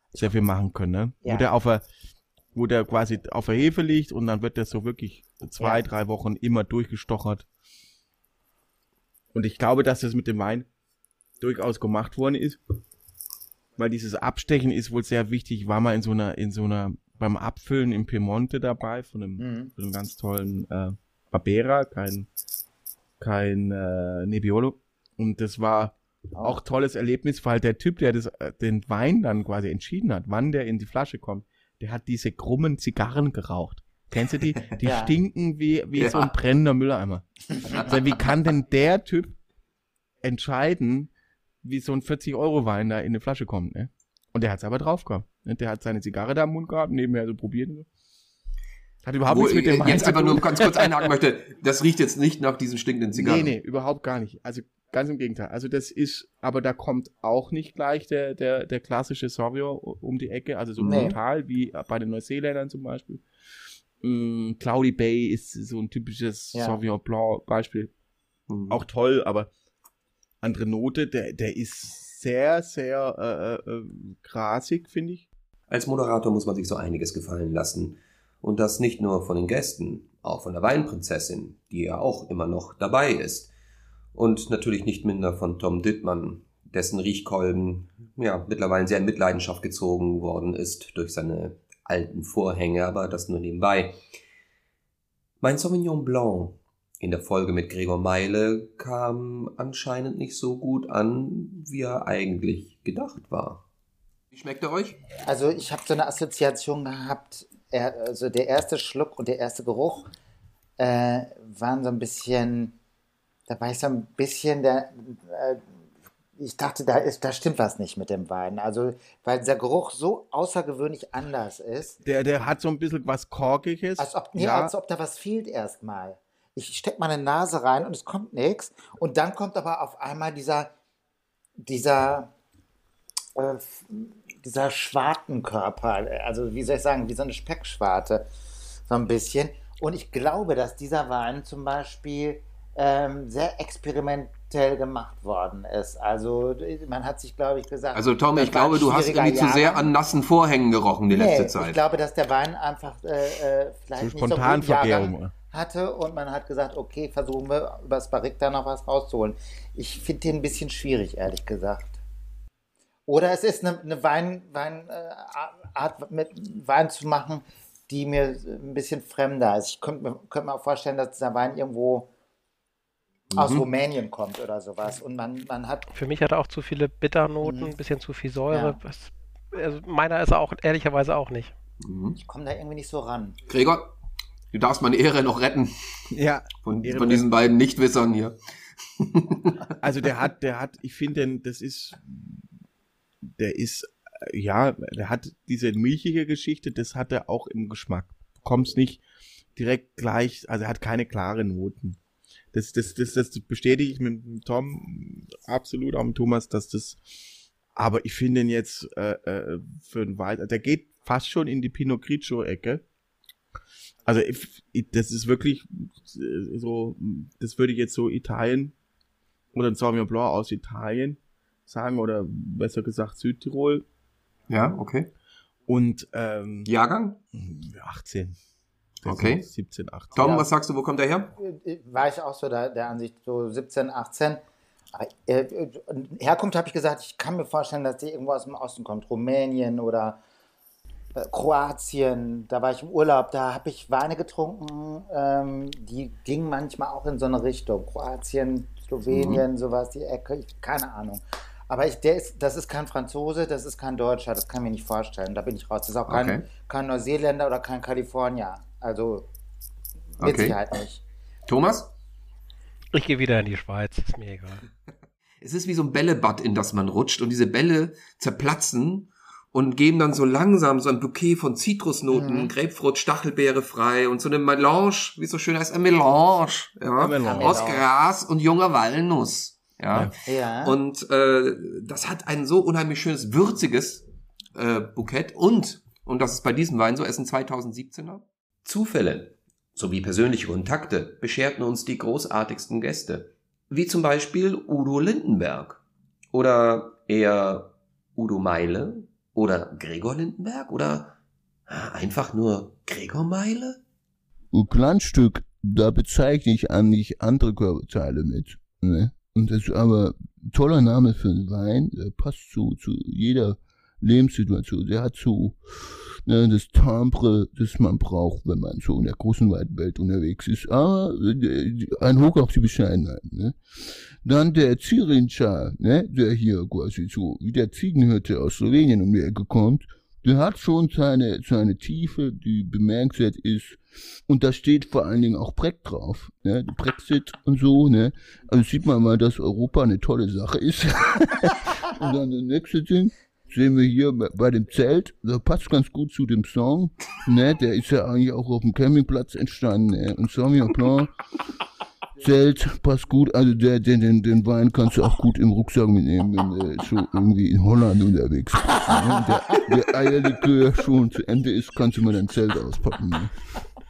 sehr viel machen können. Ne? Ja. Wo der auf der, wo der quasi auf der Hefe liegt und dann wird der so wirklich zwei, Ja. drei Wochen immer durchgestochert. Und ich glaube, dass das mit dem Wein durchaus gemacht worden ist, weil dieses Abstechen ist wohl sehr wichtig. War mal in so einer, in so einer, beim Abfüllen im Piemonte dabei von einem, Mhm. von einem ganz tollen äh, Barbera, kein, kein äh, Nebbiolo. Und das war auch tolles Erlebnis, weil der Typ, der das, äh, den Wein dann quasi entschieden hat, wann der in die Flasche kommt, der hat diese krummen Zigarren geraucht. Kennst du die? Die Ja. stinken wie, wie Ja. so ein brennender Mülleimer. Also wie kann denn der Typ entscheiden, wie so ein 40-Euro-Wein da in eine Flasche kommt, ne? Und der hat's aber drauf gehabt. Ne? Der hat seine Zigarre da im Mund gehabt, nebenher so probiert. und so. Hat überhaupt Wo nichts mit dem ich Wein jetzt einfach nur ganz kurz einhaken möchte. Das riecht jetzt nicht nach diesen stinkenden Zigarren. Nee, nee, überhaupt gar nicht. Also ganz im Gegenteil. Also das ist, aber da kommt auch nicht gleich der, der, der klassische Sauvignon um die Ecke, also so Nee. brutal wie bei den Neuseeländern zum Beispiel. Mm, Cloudy Bay ist so ein typisches Ja. Sauvignon Blanc Beispiel. Mhm. Auch toll, aber andere Note, der, der ist sehr, sehr äh, äh, grasig, finde ich. Als Moderator muss man sich so einiges gefallen lassen. Und das nicht nur von den Gästen, auch von der Weinprinzessin, die ja auch immer noch dabei ist. Und natürlich nicht minder von Tom Dittmann, dessen Riechkolben ja mittlerweile sehr in Mitleidenschaft gezogen worden ist durch seine alten Vorhänge, aber das nur nebenbei. Mein Sauvignon Blanc in der Folge mit Gregor Meile kam anscheinend nicht so gut an, wie er eigentlich gedacht war. Wie schmeckt er euch? Also ich habe so eine Assoziation gehabt, also der erste Schluck und der erste Geruch äh, waren so ein bisschen, da war ich so ein bisschen der, äh, ich dachte, da, ist, da stimmt was nicht mit dem Wein. Also, weil der Geruch so außergewöhnlich anders ist, Der, der hat so ein bisschen was Korkiges. als ob, nee, ja, als ob da was fehlt erstmal. Ich stecke meine Nase rein und es kommt nichts. Und dann kommt aber auf einmal dieser, dieser, äh, dieser Schwartenkörper, also wie soll ich sagen, wie so eine Speckschwarte, so ein bisschen. Und ich glaube, dass dieser Wein zum Beispiel ähm, sehr experimentell gemacht worden ist. Also man hat sich, glaube ich, gesagt. Also Tom, ich glaube, du hast irgendwie zu sehr an nassen Vorhängen gerochen die letzte Nee, Zeit. Ich glaube, dass der Wein einfach äh, äh, vielleicht So nicht so Spontanvergärung, Jahrgang oder? Hatte und man hat gesagt, okay, versuchen wir über das Barrique da noch was rauszuholen. Ich finde den ein bisschen schwierig, ehrlich gesagt. Oder es ist eine, eine Wein, Wein, äh, Art mit Wein zu machen, die mir ein bisschen fremder ist. Ich könnte mir, könnte mir auch vorstellen, dass dieser Wein irgendwo aus Mhm. Rumänien kommt oder sowas. Und man, man hat Für mich hat er auch zu viele Bitternoten, Mhm. ein bisschen zu viel Säure. Ja. Was, also meiner ist er auch ehrlicherweise auch nicht. Mhm. ich komme da irgendwie nicht so ran. Gregor, du darfst meine Ehre noch retten Ja, von, von diesen beiden Nichtwissern hier. also der hat, der hat, ich finde, das ist, der ist, ja, der hat diese milchige Geschichte, das hat er auch im Geschmack. Du kommst nicht direkt gleich, also er hat keine klaren Noten. Das, das, das, das bestätige ich mit Tom absolut, auch mit Thomas, dass das, aber ich finde ihn jetzt äh, äh, für einen Wein, der geht fast schon in die Pinot Grigio-Ecke. Also ich, ich, das ist wirklich äh, so, das würde ich jetzt so Italien oder ein Sauvignon Blanc aus Italien sagen oder besser gesagt Südtirol Ja, okay. und ähm, Jahrgang? 18. Das Okay. sind 17, 18. Tom, Ja. was sagst du, wo kommt der her? Äh, War ich auch so der, der Ansicht, so 17, 18. Aber, äh, Herkunft habe ich gesagt, ich kann mir vorstellen, dass die irgendwo aus dem Osten kommt. Rumänien oder Kroatien. Da war ich im Urlaub, da habe ich Weine getrunken, ähm, die gingen manchmal auch in so eine Richtung. Kroatien, Slowenien, sowas, die Ecke, ich, keine Ahnung. Aber ich, der ist, das ist kein Franzose, das ist kein Deutscher, das kann ich mir nicht vorstellen. Da bin ich raus. Das ist auch kein, Okay. kein Neuseeländer oder kein Kalifornier. Also mit Okay. Sicherheit nicht. Thomas? Ich gehe wieder in die Schweiz, ist mir egal. Es ist wie so ein Bällebad, in das man rutscht und diese Bälle zerplatzen und geben dann so langsam so ein Bouquet von Zitrusnoten, Mhm. Grapefruit, Stachelbeere frei und so eine Melange, wie es so schön heißt, ein Melange, ja, Melange. aus Gras und junger Walnuss, ja. Ja. Und äh, das hat ein so unheimlich schönes, würziges äh, Bukett und, und das ist bei diesem Wein so, es ist ein 2017er. Zufälle sowie persönliche Kontakte bescherten uns die großartigsten Gäste, wie zum Beispiel Udo Lindenberg oder eher Udo Meile oder Gregor Lindenberg oder einfach nur Gregor Meile? Ein Kleinstück, da bezeichne ich eigentlich andere Körperteile mit. Ne? Und das ist aber ein toller Name für einen Wein, der passt zu, zu jeder Lebenssituation. Der hat so ne, das Timbre, das man braucht, wenn man so in der großen weiten Welt unterwegs ist. Aber äh, ein Hoch auf die Bescheidenheit. Ne? Dann der Zirincha, ne, der hier quasi so wie der Ziegenhirte aus Slowenien um die Ecke kommt, der hat schon seine, seine Tiefe, die bemerkenswert ist. Und da steht vor allen Dingen auch Breck drauf, ne? Brexit und so, ne? Also sieht man mal, dass Europa eine tolle Sache ist. und dann das nächste Ding sehen wir hier bei, dem Zelt, der passt ganz gut zu dem Song, ne? Der ist ja eigentlich auch auf dem Campingplatz entstanden, ne? Und Sauvignon Blanc, Zelt, passt gut, also der, den, den, den Wein kannst du auch gut im Rucksack mitnehmen, wenn du so irgendwie in Holland unterwegs bist. Ne? Der, der Eierlikör schon zu Ende ist, kannst du mal dein Zelt auspacken. Ne?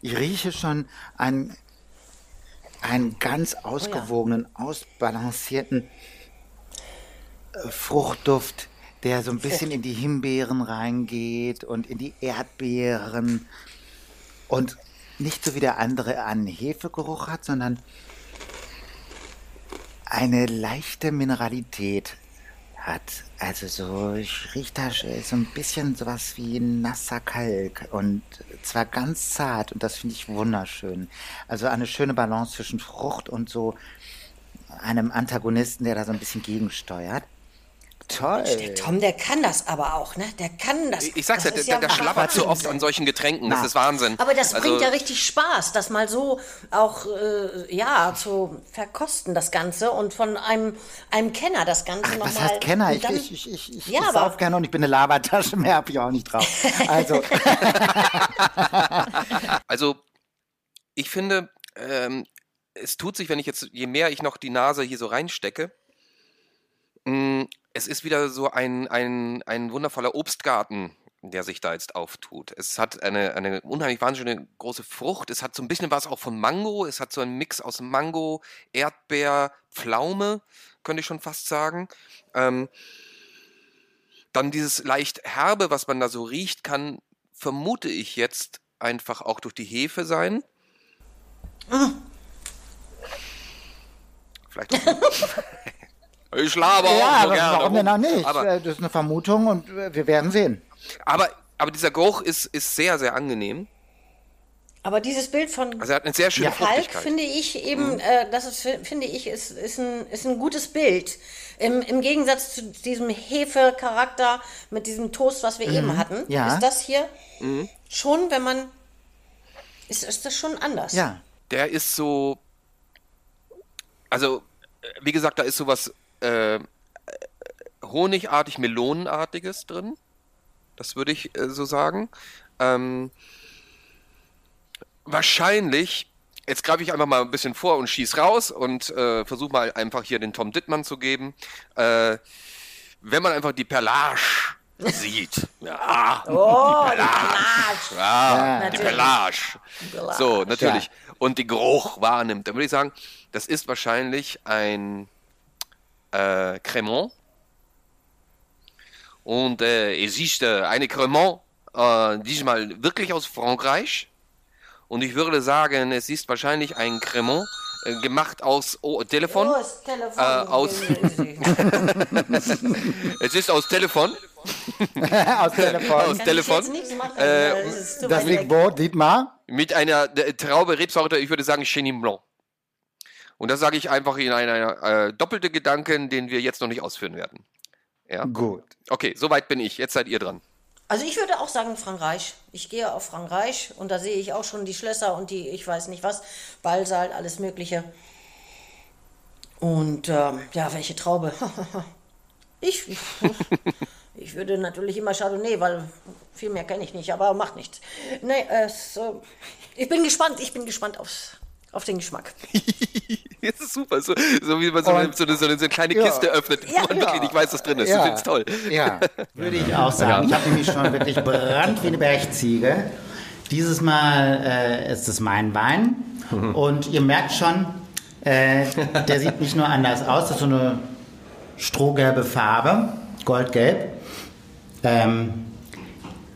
Ich rieche schon einen, einen ganz ausgewogenen, ausbalancierten äh, Fruchtduft, der so ein bisschen in die Himbeeren reingeht und in die Erdbeeren und nicht so wie der andere einen Hefegeruch hat, sondern eine leichte Mineralität hat. Also so, ich rieche da so ein bisschen sowas wie nasser Kalk und zwar ganz zart und das finde ich wunderschön. Also eine schöne Balance zwischen Frucht und so einem Antagonisten, der da so ein bisschen gegensteuert. Toll. Der Tom, der kann das aber auch, ne? Der kann das. Ich, ich sag's ja, das der, ist der, schlabbert zu oft an solchen Getränken, das ist Wahnsinn. Aber das Also- bringt ja richtig Spaß, das mal so auch äh, ja zu verkosten das Ganze und von einem einem Kenner das Ganze Ach, nochmal. was heißt Kenner? Ich, dann- ich, ich, ich, ich, Ja, ich aber- sauf gerne und ich bin eine Labertasche, mehr hab ich auch nicht drauf. Also, Also, ich finde, ähm, es tut sich, wenn ich jetzt, je mehr ich noch die Nase hier so reinstecke, mh, es ist wieder so ein, ein, ein wundervoller Obstgarten, der sich da jetzt auftut. Es hat eine, eine unheimlich wahnsinnige große Frucht. Es hat so ein bisschen was auch von Mango. Es hat so einen Mix aus Mango, Erdbeer, Pflaume, könnte ich schon fast sagen. Ähm, dann dieses leicht herbe, was man da so riecht, kann, vermute ich jetzt, einfach auch durch die Hefe sein. Vielleicht auch. Ich laber auch Ja, so aber gerne warum denn auch nicht? Aber, Äh, das ist eine Vermutung und äh, wir werden sehen. aber, aber dieser Geruch ist, ist sehr, sehr angenehm. Aber dieses Bild von Also er hat eine sehr schöne Falk. Mhm. finde ich eben, äh, das ist, finde ich, ist, ist, ein, ist ein gutes Bild. Im, Im Gegensatz zu diesem Hefe-Charakter mit diesem Toast, was wir eben hatten, Ja. ist das hier Mhm. schon, wenn man, ist, ist das schon anders. Ja. Der ist so, also äh, wie gesagt, da ist sowas äh, honigartig, melonenartiges drin. Das würde ich äh, so sagen. Ähm, wahrscheinlich, jetzt greife ich einfach mal ein bisschen vor und schieß raus und äh, versuche mal einfach hier den Tom Dittmann zu geben. Äh, wenn man einfach die Perlage sieht. Ja, Oh, die Perlage. Ja, die natürlich. Perlage. So, natürlich. Und den Geruch wahrnimmt. Dann würde ich sagen, das ist wahrscheinlich ein äh, Cremant. Und äh, es ist äh, eine Cremant, äh, diesmal wirklich aus Frankreich. Und ich würde sagen, es ist wahrscheinlich ein Cremant äh, gemacht aus oh, Telefon. Oh, Telefon. Äh, aus- Es ist aus Telefon. Aus Telefon. aus Telefon. Machen, Äh, das liegt wo, Dietmar? mit einer Traube Rebsorte, ich würde sagen Chenin Blanc. Und das sage ich einfach in einer äh, doppelte Gedanken, den wir jetzt noch nicht ausführen werden. Ja. Gut. Okay, soweit bin ich. Jetzt seid ihr dran. Also ich würde auch sagen Frankreich. Ich gehe auf Frankreich und da sehe ich auch schon die Schlösser und die, ich weiß nicht was, Ballsaal, alles Mögliche. Und ähm, ja, welche Traube? ich, ich würde natürlich immer Chardonnay, weil viel mehr kenne ich nicht, aber macht nichts. Nee, es, äh, ich bin gespannt, ich bin gespannt aufs, auf den Geschmack. Das ist super. So, so wie man so, eine, Und- so, eine, so eine so eine kleine Ja. Kiste öffnet, Ja, man ja. wirklich nicht weiß, was drin ist. Ja. Ich find's toll. Ja. Würde ich auch sagen. Ich habe nämlich schon wirklich Brand wie eine Bergziege. Dieses Mal äh, ist es mein Wein. Und ihr merkt schon, äh, der sieht nicht nur anders aus, das ist so eine strohgelbe Farbe, goldgelb. Ähm,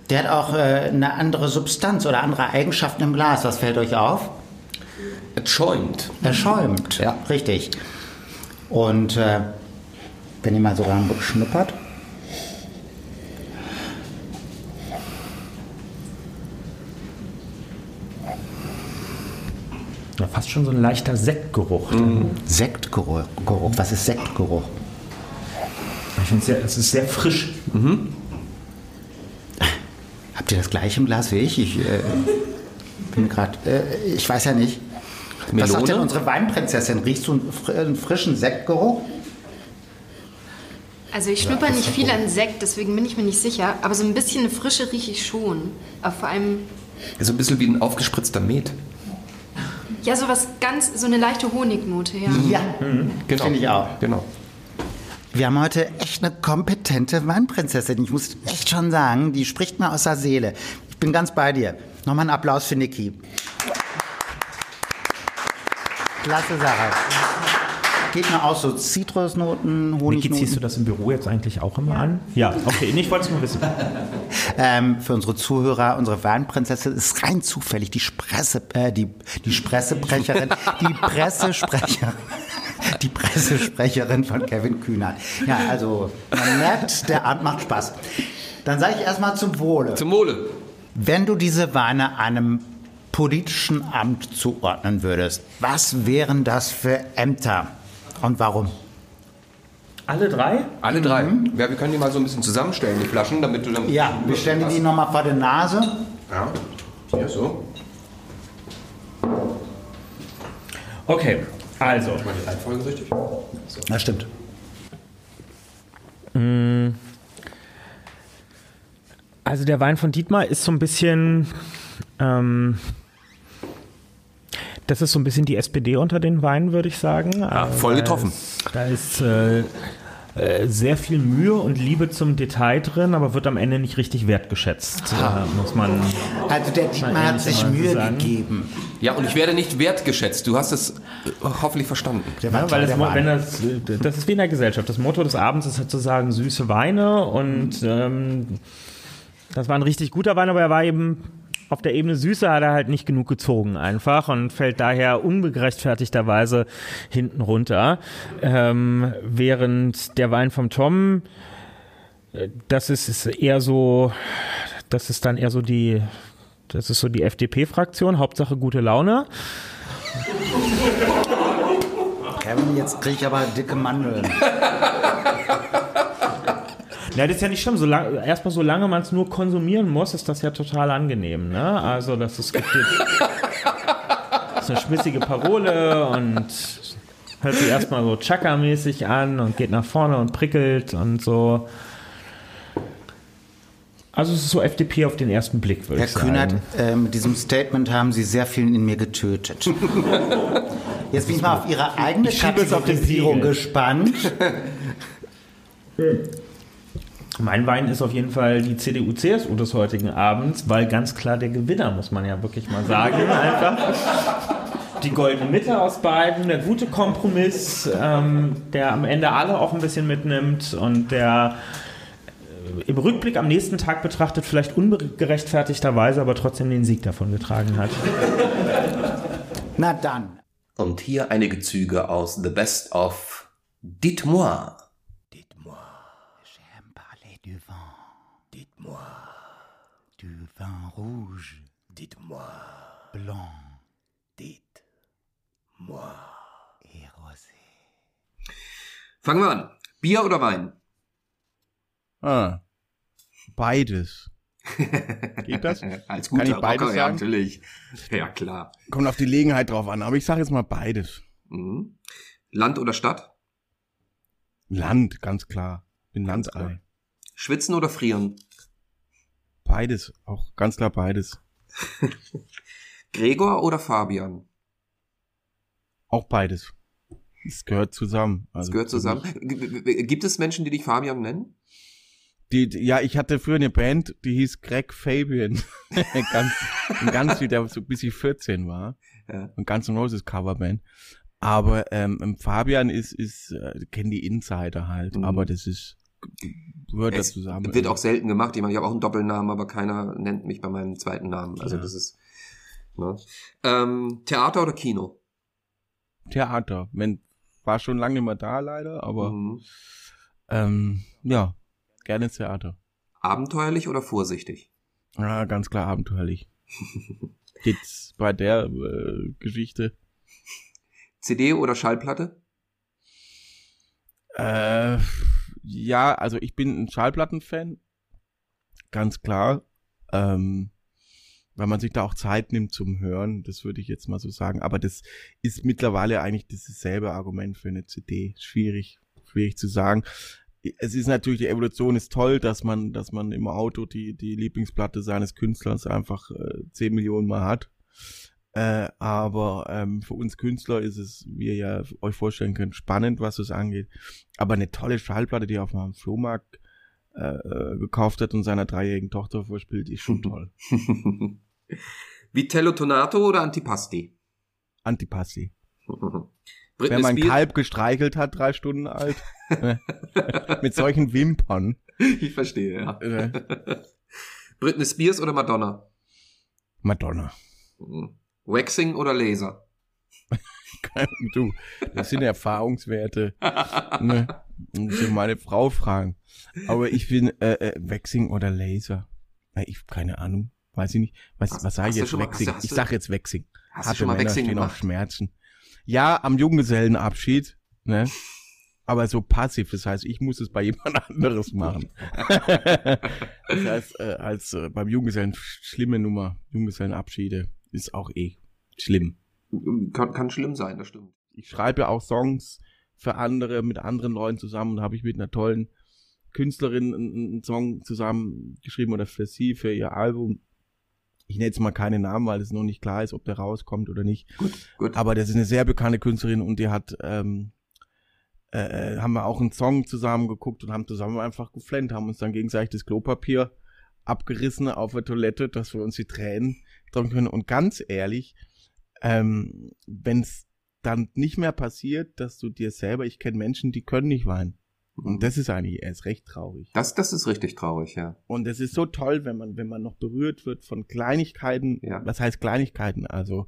der hat auch äh, eine andere Substanz oder andere Eigenschaften im Glas. Was fällt euch auf? Es schäumt. Er schäumt. Ja. Richtig. Und äh, wenn ihr mal so ran schnuppert. Ja, fast schon so ein leichter Sektgeruch. Sektgeruch. Geruch. Was ist Sektgeruch? Ich finde, es ist sehr frisch. Habt ihr das gleiche im Glas wie ich? Ich äh, bin gerade. Äh, ich weiß ja nicht. Was sagt denn Melone? unsere Weinprinzessin? Riechst du einen, einen frischen Sektgeruch? Also ich schnupper nicht viel an Sekt, deswegen bin ich mir nicht sicher. Aber so ein bisschen eine Frische rieche ich schon. Aber vor allem, So ein bisschen wie ein aufgespritzter Met. ja, so was ganz, so eine leichte Honignote, ja. Ja, Genau. finde ich auch. Genau. Wir haben heute echt eine kompetente Weinprinzessin. Ich muss echt schon sagen, die spricht mir aus der Seele. Ich bin ganz bei dir. Nochmal einen Applaus für Niki. Klasse Sache. Geht mir auch so Zitrusnoten, Niki, Honignoten. ziehst du das im Büro jetzt eigentlich auch immer an? Ja, okay. Nee, ich wollte es nur wissen. Ähm, für unsere Zuhörer, unsere Weinprinzessin ist rein zufällig die Spresse, äh, die, die Spressebrecherin, die Pressesprecherin, die Pressesprecherin von Kevin Kühnert. Ja, also man merkt, der Abend macht Spaß. Dann sage ich erstmal zum Wohle. Zum Wohle. Wenn du diese Weine einem politischen Amt zuordnen würdest, was wären das für Ämter und warum? Alle drei? Alle drei. Ja, wir können die mal so ein bisschen zusammenstellen, die Flaschen, damit du dann. Ja, wir stellen dir die nochmal vor der Nase. Ja. Hier so. Okay, also. Mal die Reihenfolge richtig. Das stimmt. Also der Wein von Dietmar ist so ein bisschen. Ähm, das ist so ein bisschen die SPD unter den Weinen, würde ich sagen. Ja, voll getroffen. Da ist äh, äh, sehr viel Mühe und Liebe zum Detail drin, aber wird am Ende nicht richtig wertgeschätzt. Äh, muss man. Also der Dietmar hat sich Mühe sagen. gegeben. Ja, und ich werde nicht wertgeschätzt. Du hast es äh, hoffentlich verstanden. Ja, weil Wein. wenn das, äh, das ist wie in der Gesellschaft. Das Motto des Abends ist sozusagen süße Weine und ähm, das war ein richtig guter Wein, aber er war eben auf der Ebene Süße hat er halt nicht genug gezogen einfach und fällt daher ungerechtfertigterweise hinten runter. Ähm, während der Wein vom Tom, äh, das ist, ist eher so, das ist dann eher so die, das ist so die FDP-Fraktion, Hauptsache gute Laune. Kevin, jetzt kriege ich aber dicke Mandeln. Ja, das ist ja nicht schlimm. Solange, erstmal, solange man es nur konsumieren muss, ist das ja total angenehm. Ne? Also, das ist, gibt das ist eine schmissige Parole und hört sich erstmal so Chaka-mäßig an und geht nach vorne und prickelt und so. Also es ist so FDP auf den ersten Blick, würde Herr ich Kühnert, sagen. äh, mit diesem Statement haben Sie sehr viel in mir getötet. Jetzt bin ich mal auf Ihre eigene Ich schiebe es auf den Kategorisierung gespannt. Mein Wein ist auf jeden Fall die CDU-CSU des heutigen Abends, weil ganz klar der Gewinner, muss man ja wirklich mal sagen, einfach. Die goldene Mitte aus beiden, der gute Kompromiss, ähm, der am Ende alle auch ein bisschen mitnimmt und der äh, im Rückblick am nächsten Tag betrachtet vielleicht ungerechtfertigterweise, aber trotzdem den Sieg davon getragen hat. Na dann. Und hier einige Züge aus The Best of Dites-moi. Dites-moi. Blanc. Dites-moi. Et rosé. Fangen wir an. Bier oder Wein? Ah. Beides. Geht das? Als Kann guter ich beides Rocker, ja, sagen? natürlich. Ja, klar. Kommt auf die Gelegenheit drauf an, aber ich sage jetzt mal beides. Mhm. Land oder Stadt? Land, ganz klar. Bin Landei. Schwitzen oder frieren? Beides, auch ganz klar beides. Gregor oder Fabian? Auch beides. Es gehört zusammen. Also gehört für zusammen. Gibt es Menschen, die dich Fabian nennen? Die, die, ja, ich hatte früher eine Band, die hieß Greg Fabian. ganz, ein ganz viel, der so bis ich 14 war. Ja. Ein ganz Roses Coverband. Aber ähm, Fabian ist, ist äh, kennen die Insider halt. Mhm. Aber das ist, gehört Es zusammen. wird auch selten gemacht. Ich meine, ich habe auch einen Doppelnamen, aber keiner nennt mich bei meinem zweiten Namen. Also Ja. das ist. Ne? Ähm, Theater oder Kino? Theater. Wenn, war schon lange nicht mehr da leider, aber Mhm. ähm, ja, gerne Theater. Abenteuerlich oder vorsichtig? Ja, ganz klar abenteuerlich. Jetzt bei der äh, Geschichte. CD oder Schallplatte? Äh, ja, also ich bin ein Schallplattenfan. Ganz klar. Ähm, weil man sich da auch Zeit nimmt zum Hören, das würde ich jetzt mal so sagen. Aber das ist mittlerweile eigentlich dasselbe Argument für eine CD. Schwierig, schwierig zu sagen. Es ist natürlich, die Evolution ist toll, dass man, dass man im Auto die, die Lieblingsplatte seines Künstlers einfach äh, 10 Millionen Mal hat. Äh, aber ähm, für uns Künstler ist es, wie ihr ja euch vorstellen könnt, spannend, was es angeht. Aber eine tolle Schallplatte, die er auf einem Flohmarkt äh, äh, gekauft hat und seiner dreijährigen Tochter vorspielt, ist schon toll. Vitello Tonato oder Antipasti? Antipasti. Wenn man Spears- Kalb gestreichelt hat, drei Stunden alt, ne? mit solchen Wimpern. Ich verstehe, ja. Äh, Britney Spears oder Madonna? Madonna. Mhm. Waxing oder Laser? du, das sind Erfahrungswerte. ne? Muss ich meine Frau fragen. Aber ich bin äh, äh, Waxing oder Laser. Ja, ich keine Ahnung. Weiß ich nicht. Was, Hast- was sage ich du jetzt? mal- Waxing. hast du- hast ich du- sag jetzt Waxing. Hast du Harte schon mal Männer Waxing stehen auf gemacht? Schmerzen. Ja, am Junggesellenabschied. Ne? Aber so passiv. Das heißt, ich muss es bei jemand anderes machen. das heißt, äh, als äh, beim Junggesellen schlimme Nummer. Junggesellenabschiede ist auch eh schlimm. Kann, kann schlimm sein, das stimmt. ich schreibe auch Songs für andere, mit anderen Leuten zusammen. Da habe ich mit einer tollen Künstlerin einen, Song zusammen geschrieben oder für sie, für ihr Album. Ich nenne jetzt mal keine Namen, weil es noch nicht klar ist, ob der rauskommt oder nicht. Gut. Aber das ist eine sehr bekannte Künstlerin und die hat, ähm, äh, äh, haben wir auch einen Song zusammen geguckt und haben zusammen einfach geflennt, haben uns dann gegenseitig das Klopapier abgerissen auf der Toilette, dass wir uns die Tränen trocknen können. Und ganz ehrlich, ähm, wenn es dann nicht mehr passiert, dass du dir selber, ich kenne Menschen, die können nicht weinen. Und das ist eigentlich erst recht traurig. Das, das ist richtig traurig, ja. Und es ist so toll, wenn man, wenn man noch berührt wird von Kleinigkeiten. Ja. Was heißt Kleinigkeiten? Also,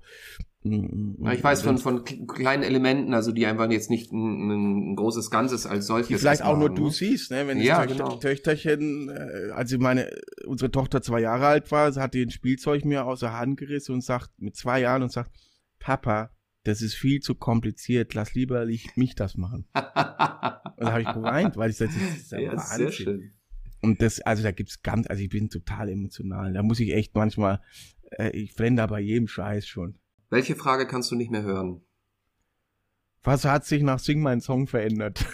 mm, Ja, Ich weiß von, von k- kleinen Elementen, also die einfach jetzt nicht ein, ein großes Ganzes als solches. die vielleicht auch nur ausmachen, du ne? siehst, ne? Wenn Ja, das Töchter, genau. Töchterchen, äh, als meine, unsere Tochter zwei Jahre alt war, hat die ein Spielzeug mir aus der Hand gerissen und sagt, mit zwei Jahren und sagt, Papa, das ist viel zu kompliziert, lass lieber ich, mich das machen. und da habe ich geweint, weil ich sagte, das ist ja, sehr schön. Und das, also da gibt's ganz, also ich bin total emotional. Da muss ich echt manchmal, äh, ich flende bei jedem Scheiß schon. Welche Frage kannst du nicht mehr hören? Was hat sich nach Sing mein Song verändert?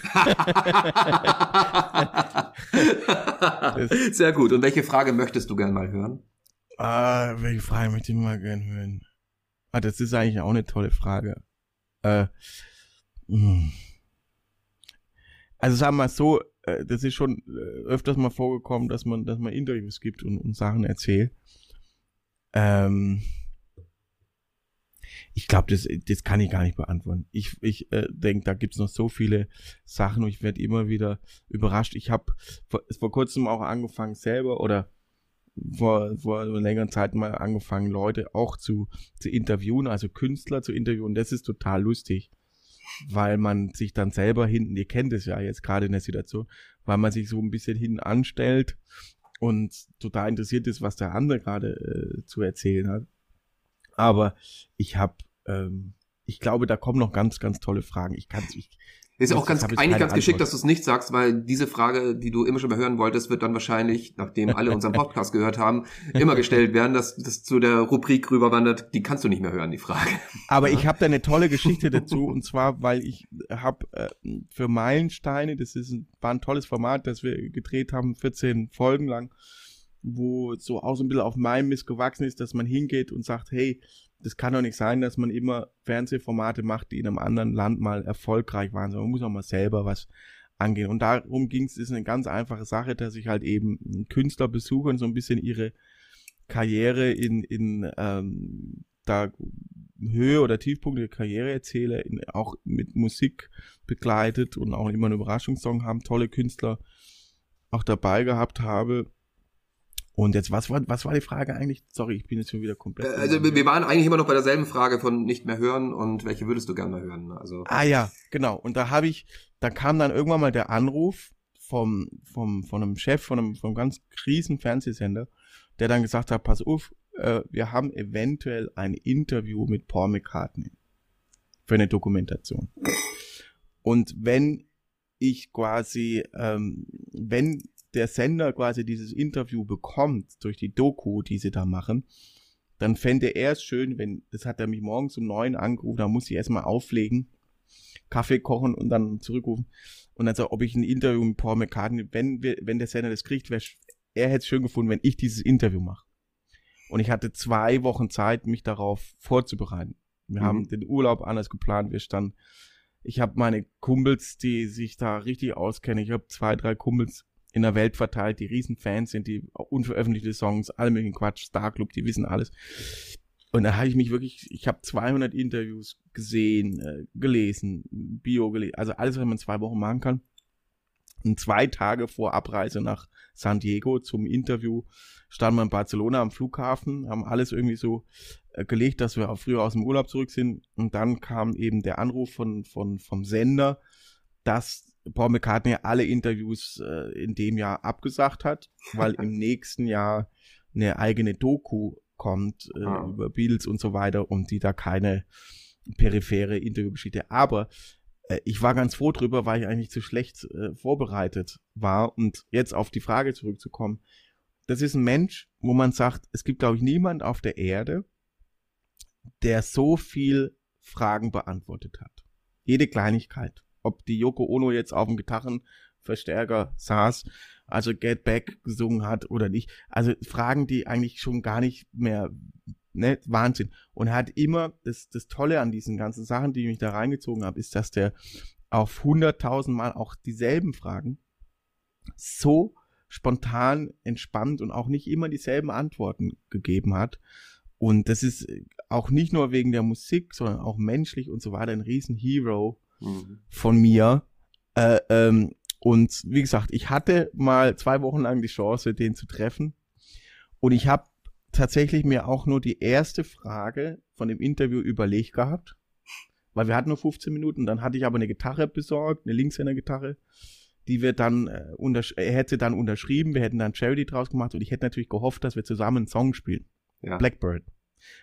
Sehr gut. Und welche Frage möchtest du gern mal hören? Ah, welche Frage möchte ich mal gern hören? Ah, das ist eigentlich auch eine tolle Frage. Äh, hm. also sagen wir mal so, äh, das ist schon äh, öfters mal vorgekommen, dass man, dass man Interviews gibt und, und Sachen erzählt. Ähm, ich glaube, das, das kann ich gar nicht beantworten. Ich, ich äh, denke, da gibt's noch so viele Sachen und ich werde immer wieder überrascht. Ich habe vor, vor kurzem auch angefangen selber oder vor, vor einer längeren Zeit mal angefangen, Leute auch zu, zu interviewen, also Künstler zu interviewen. Das ist total lustig, weil man sich dann selber hinten, ihr kennt es ja jetzt gerade in der Situation, weil man sich so ein bisschen hinten anstellt und total interessiert ist, was der andere gerade äh, zu erzählen hat. Aber ich habe, ähm, ich glaube, da kommen noch ganz, ganz tolle Fragen. Ich kann ich, Ist auch ganz, eigentlich ganz geschickt, Antwort. dass du es nicht sagst, weil diese Frage, die du immer schon mal hören wolltest, wird dann wahrscheinlich, nachdem alle unseren Podcast gehört haben, immer gestellt werden, dass das zu der Rubrik rüberwandert. Die kannst du nicht mehr hören, die Frage. Aber ich habe da eine tolle Geschichte dazu und zwar, weil ich habe äh, für Meilensteine, das ist war ein tolles Format, das wir gedreht haben, 14 Folgen lang, wo so auch so ein bisschen auf meinem Mist gewachsen ist, dass man hingeht und sagt, hey, das kann doch nicht sein, dass man immer Fernsehformate macht, die in einem anderen Land mal erfolgreich waren, sondern man muss auch mal selber was angehen. Und darum ging es, ist eine ganz einfache Sache, dass ich halt eben Künstler besuche und so ein bisschen ihre Karriere in, in ähm, da Höhe oder Tiefpunkte der Karriere erzähle, in, auch mit Musik begleitet und auch immer einen Überraschungssong haben, tolle Künstler auch dabei gehabt habe. Und jetzt, was war, was war die Frage eigentlich? Sorry, ich bin jetzt schon wieder komplett. Also wir waren eigentlich immer noch bei derselben Frage von nicht mehr hören und welche würdest du gerne mal hören? Also Ah ja, genau. Und da habe ich, da kam dann irgendwann mal der Anruf vom, vom, von einem Chef von einem, von einem ganz riesen Fernsehsender, der dann gesagt hat, pass auf, äh, wir haben eventuell ein Interview mit Paul McCartney für eine Dokumentation. Und wenn ich quasi, ähm, wenn der Sender quasi dieses Interview bekommt durch die Doku, die sie da machen, dann fände er es schön, wenn, das hat er mich morgens um neun angerufen, da muss ich erstmal auflegen, Kaffee kochen und dann zurückrufen. Und dann so, ob ich ein Interview mit Paul McCartney, wenn wir, wenn der Sender das kriegt, wär, er hätte es schön gefunden, wenn ich dieses Interview mache. Und ich hatte zwei Wochen Zeit, mich darauf vorzubereiten. Wir Mhm. haben den Urlaub anders geplant. Wir standen, ich habe meine Kumpels, die sich da richtig auskennen. Ich habe zwei, drei Kumpels in der Welt verteilt, die riesen Fans sind, die unveröffentlichte Songs, alle möglichen Quatsch, Star Club, die wissen alles. Und da habe ich mich wirklich, ich habe 200 Interviews gesehen, äh, gelesen, Bio gelesen, also alles, was man in zwei Wochen machen kann. Und zwei Tage vor Abreise nach San Diego zum Interview standen wir in Barcelona am Flughafen, haben alles irgendwie so äh, gelegt, dass wir auch früher aus dem Urlaub zurück sind. Und dann kam eben der Anruf von, von, vom Sender, dass Paul McCartney alle Interviews äh, in dem Jahr abgesagt hat, weil im nächsten Jahr eine eigene Doku kommt äh, Ah. über Beatles und so weiter und die da keine periphere Interviewgeschichte. Aber äh, ich war ganz froh drüber, weil ich eigentlich zu schlecht äh, vorbereitet war. Und jetzt auf die Frage zurückzukommen. Das ist ein Mensch, wo man sagt, es gibt, glaube ich, niemand auf der Erde, der so viel Fragen beantwortet hat. Jede Kleinigkeit. Ob die Yoko Ono jetzt auf dem Gitarrenverstärker saß, also Get Back gesungen hat oder nicht. Also Fragen, die eigentlich schon gar nicht mehr, ne, Wahnsinn. Und er hat immer, das, das Tolle an diesen ganzen Sachen, die ich mich da reingezogen habe, ist, dass der auf hunderttausend Mal auch dieselben Fragen so spontan, entspannt und auch nicht immer dieselben Antworten gegeben hat. Und das ist auch nicht nur wegen der Musik, sondern auch menschlich und so weiter ein riesen Hero Mhm. von mir. Äh, ähm, Und wie gesagt, ich hatte mal zwei Wochen lang die Chance, den zu treffen. Und ich habe tatsächlich mir auch nur die erste Frage von dem Interview überlegt gehabt. Weil wir hatten nur 15 Minuten. Dann hatte ich aber eine Gitarre besorgt, eine Linkshänder-Gitarre. Die wir dann, äh, er hätte dann unterschrieben, wir hätten dann Charity draus gemacht und ich hätte natürlich gehofft, dass wir zusammen einen Song spielen. Ja. Blackbird.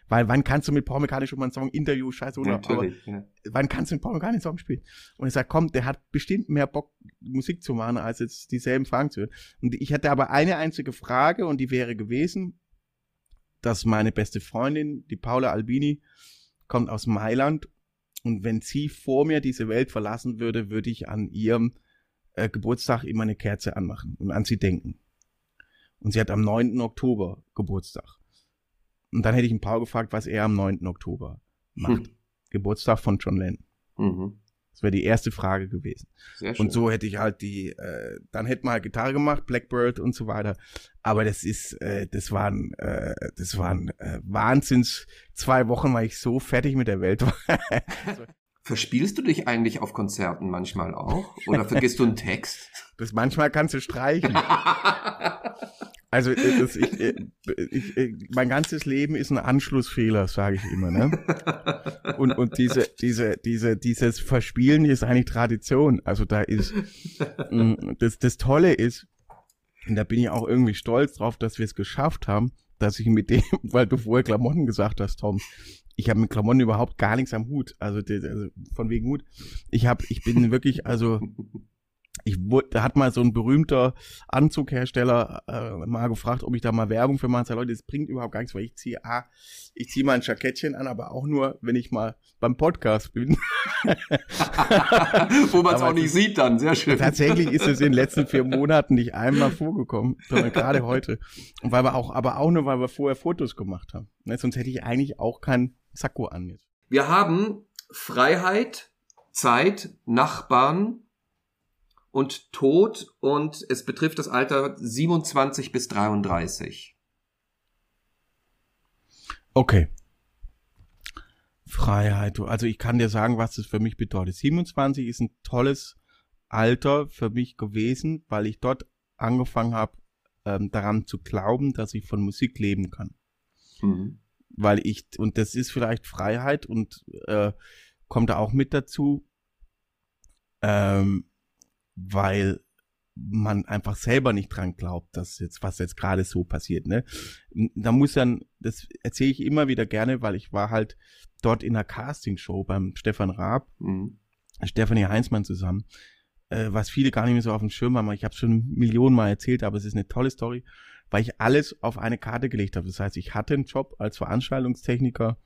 Weil wann kannst du mit Paul McCartney schon mal einen Song, Interview, scheiße, oder? Natürlich, aber ja. wann kannst du mit Paul McCartney einen Song spielen? Und ich sag, komm, der hat bestimmt mehr Bock, Musik zu machen, als jetzt dieselben Fragen zu hören. Und ich hatte aber eine einzige Frage und die wäre gewesen, dass meine beste Freundin, die Paula Albini, kommt aus Mailand und wenn sie vor mir diese Welt verlassen würde, würde ich an ihrem äh, Geburtstag immer eine Kerze anmachen und an sie denken. Und sie hat am 9. Oktober Geburtstag. Und dann hätte ich einen Paul gefragt, was er am 9. Oktober macht. Hm. Geburtstag von John Lennon. Mhm. Das wäre die erste Frage gewesen. Sehr schön. Und so hätte ich halt die, äh, dann hätten wir halt Gitarre gemacht, Blackbird und so weiter. Aber das ist, äh, das waren, äh, das waren äh, Wahnsinns zwei Wochen, weil ich so fertig mit der Welt war. Verspielst du dich eigentlich auf Konzerten manchmal auch? Oder vergisst du einen Text? Das manchmal kannst du streichen. Also äh, das, ich, äh, ich, ich, mein ganzes Leben ist ein Anschlussfehler, sage ich immer. Ne? Und, und diese, diese, diese, dieses Verspielen ist eigentlich Tradition. Also da ist mh, das, das Tolle ist, und da bin ich auch irgendwie stolz drauf, dass wir es geschafft haben, dass ich mit dem, weil du vorher Klamotten gesagt hast, Tom, ich habe mit Klamotten überhaupt gar nichts am Hut. Also, also von wegen Hut. Ich habe, ich bin wirklich, also ich da hat mal so ein berühmter Anzughersteller äh, mal gefragt, ob ich da mal Werbung für mache. Sag, Leute, das bringt überhaupt gar nichts, weil ich ziehe, ah, ich ziehe mal ein Jackettchen an, aber auch nur, wenn ich mal beim Podcast bin. Wo man es auch nicht sieht dann. Sehr schön. Tatsächlich ist es in den letzten vier Monaten nicht einmal vorgekommen, sondern gerade heute. Und weil wir auch, aber auch nur, weil wir vorher Fotos gemacht haben. Ne, sonst hätte ich eigentlich auch kein Sakko an jetzt. Wir haben Freiheit, Zeit, Nachbarn und Tod und es betrifft das Alter 27 bis 33. Okay. Freiheit. Also ich kann dir sagen, was das für mich bedeutet. 27 ist ein tolles Alter für mich gewesen, weil ich dort angefangen habe, ähm, daran zu glauben, dass ich von Musik leben kann. Mhm. Weil ich, und das ist vielleicht Freiheit und äh, kommt da auch mit dazu, ähm, weil man einfach selber nicht dran glaubt, dass jetzt, was jetzt gerade so passiert, ne? Da muss dann, das erzähle ich immer wieder gerne, weil ich war halt dort in einer Castingshow beim Stefan Raab, Mhm. Stefanie Heinzmann zusammen, äh, was viele gar nicht mehr so auf dem Schirm haben. Ich habe schon Millionen Mal erzählt, aber es ist eine tolle Story, weil ich alles auf eine Karte gelegt habe. Das heißt, ich hatte einen Job als Veranstaltungstechniker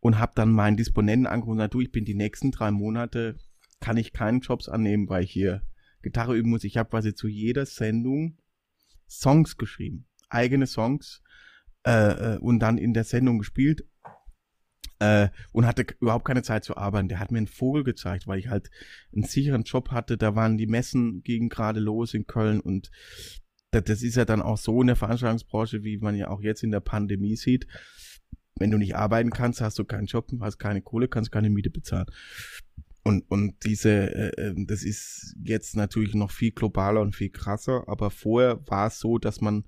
und habe dann meinen Disponenten angerufen und gesagt, du, ich bin die nächsten drei Monate, kann ich keinen Jobs annehmen, weil ich hier Gitarre üben muss. Ich habe quasi zu jeder Sendung Songs geschrieben, eigene Songs äh, äh, und dann in der Sendung gespielt äh, und hatte überhaupt keine Zeit zu arbeiten. Der hat mir einen Vogel gezeigt, weil ich halt einen sicheren Job hatte. Da waren die Messen gegen gerade los in Köln und das, das ist ja dann auch so in der Veranstaltungsbranche, wie man ja auch jetzt in der Pandemie sieht. Wenn du nicht arbeiten kannst, hast du keinen Job, hast keine Kohle, kannst keine Miete bezahlen. Und, und diese, äh, äh, das ist jetzt natürlich noch viel globaler und viel krasser, aber vorher war es so, dass man,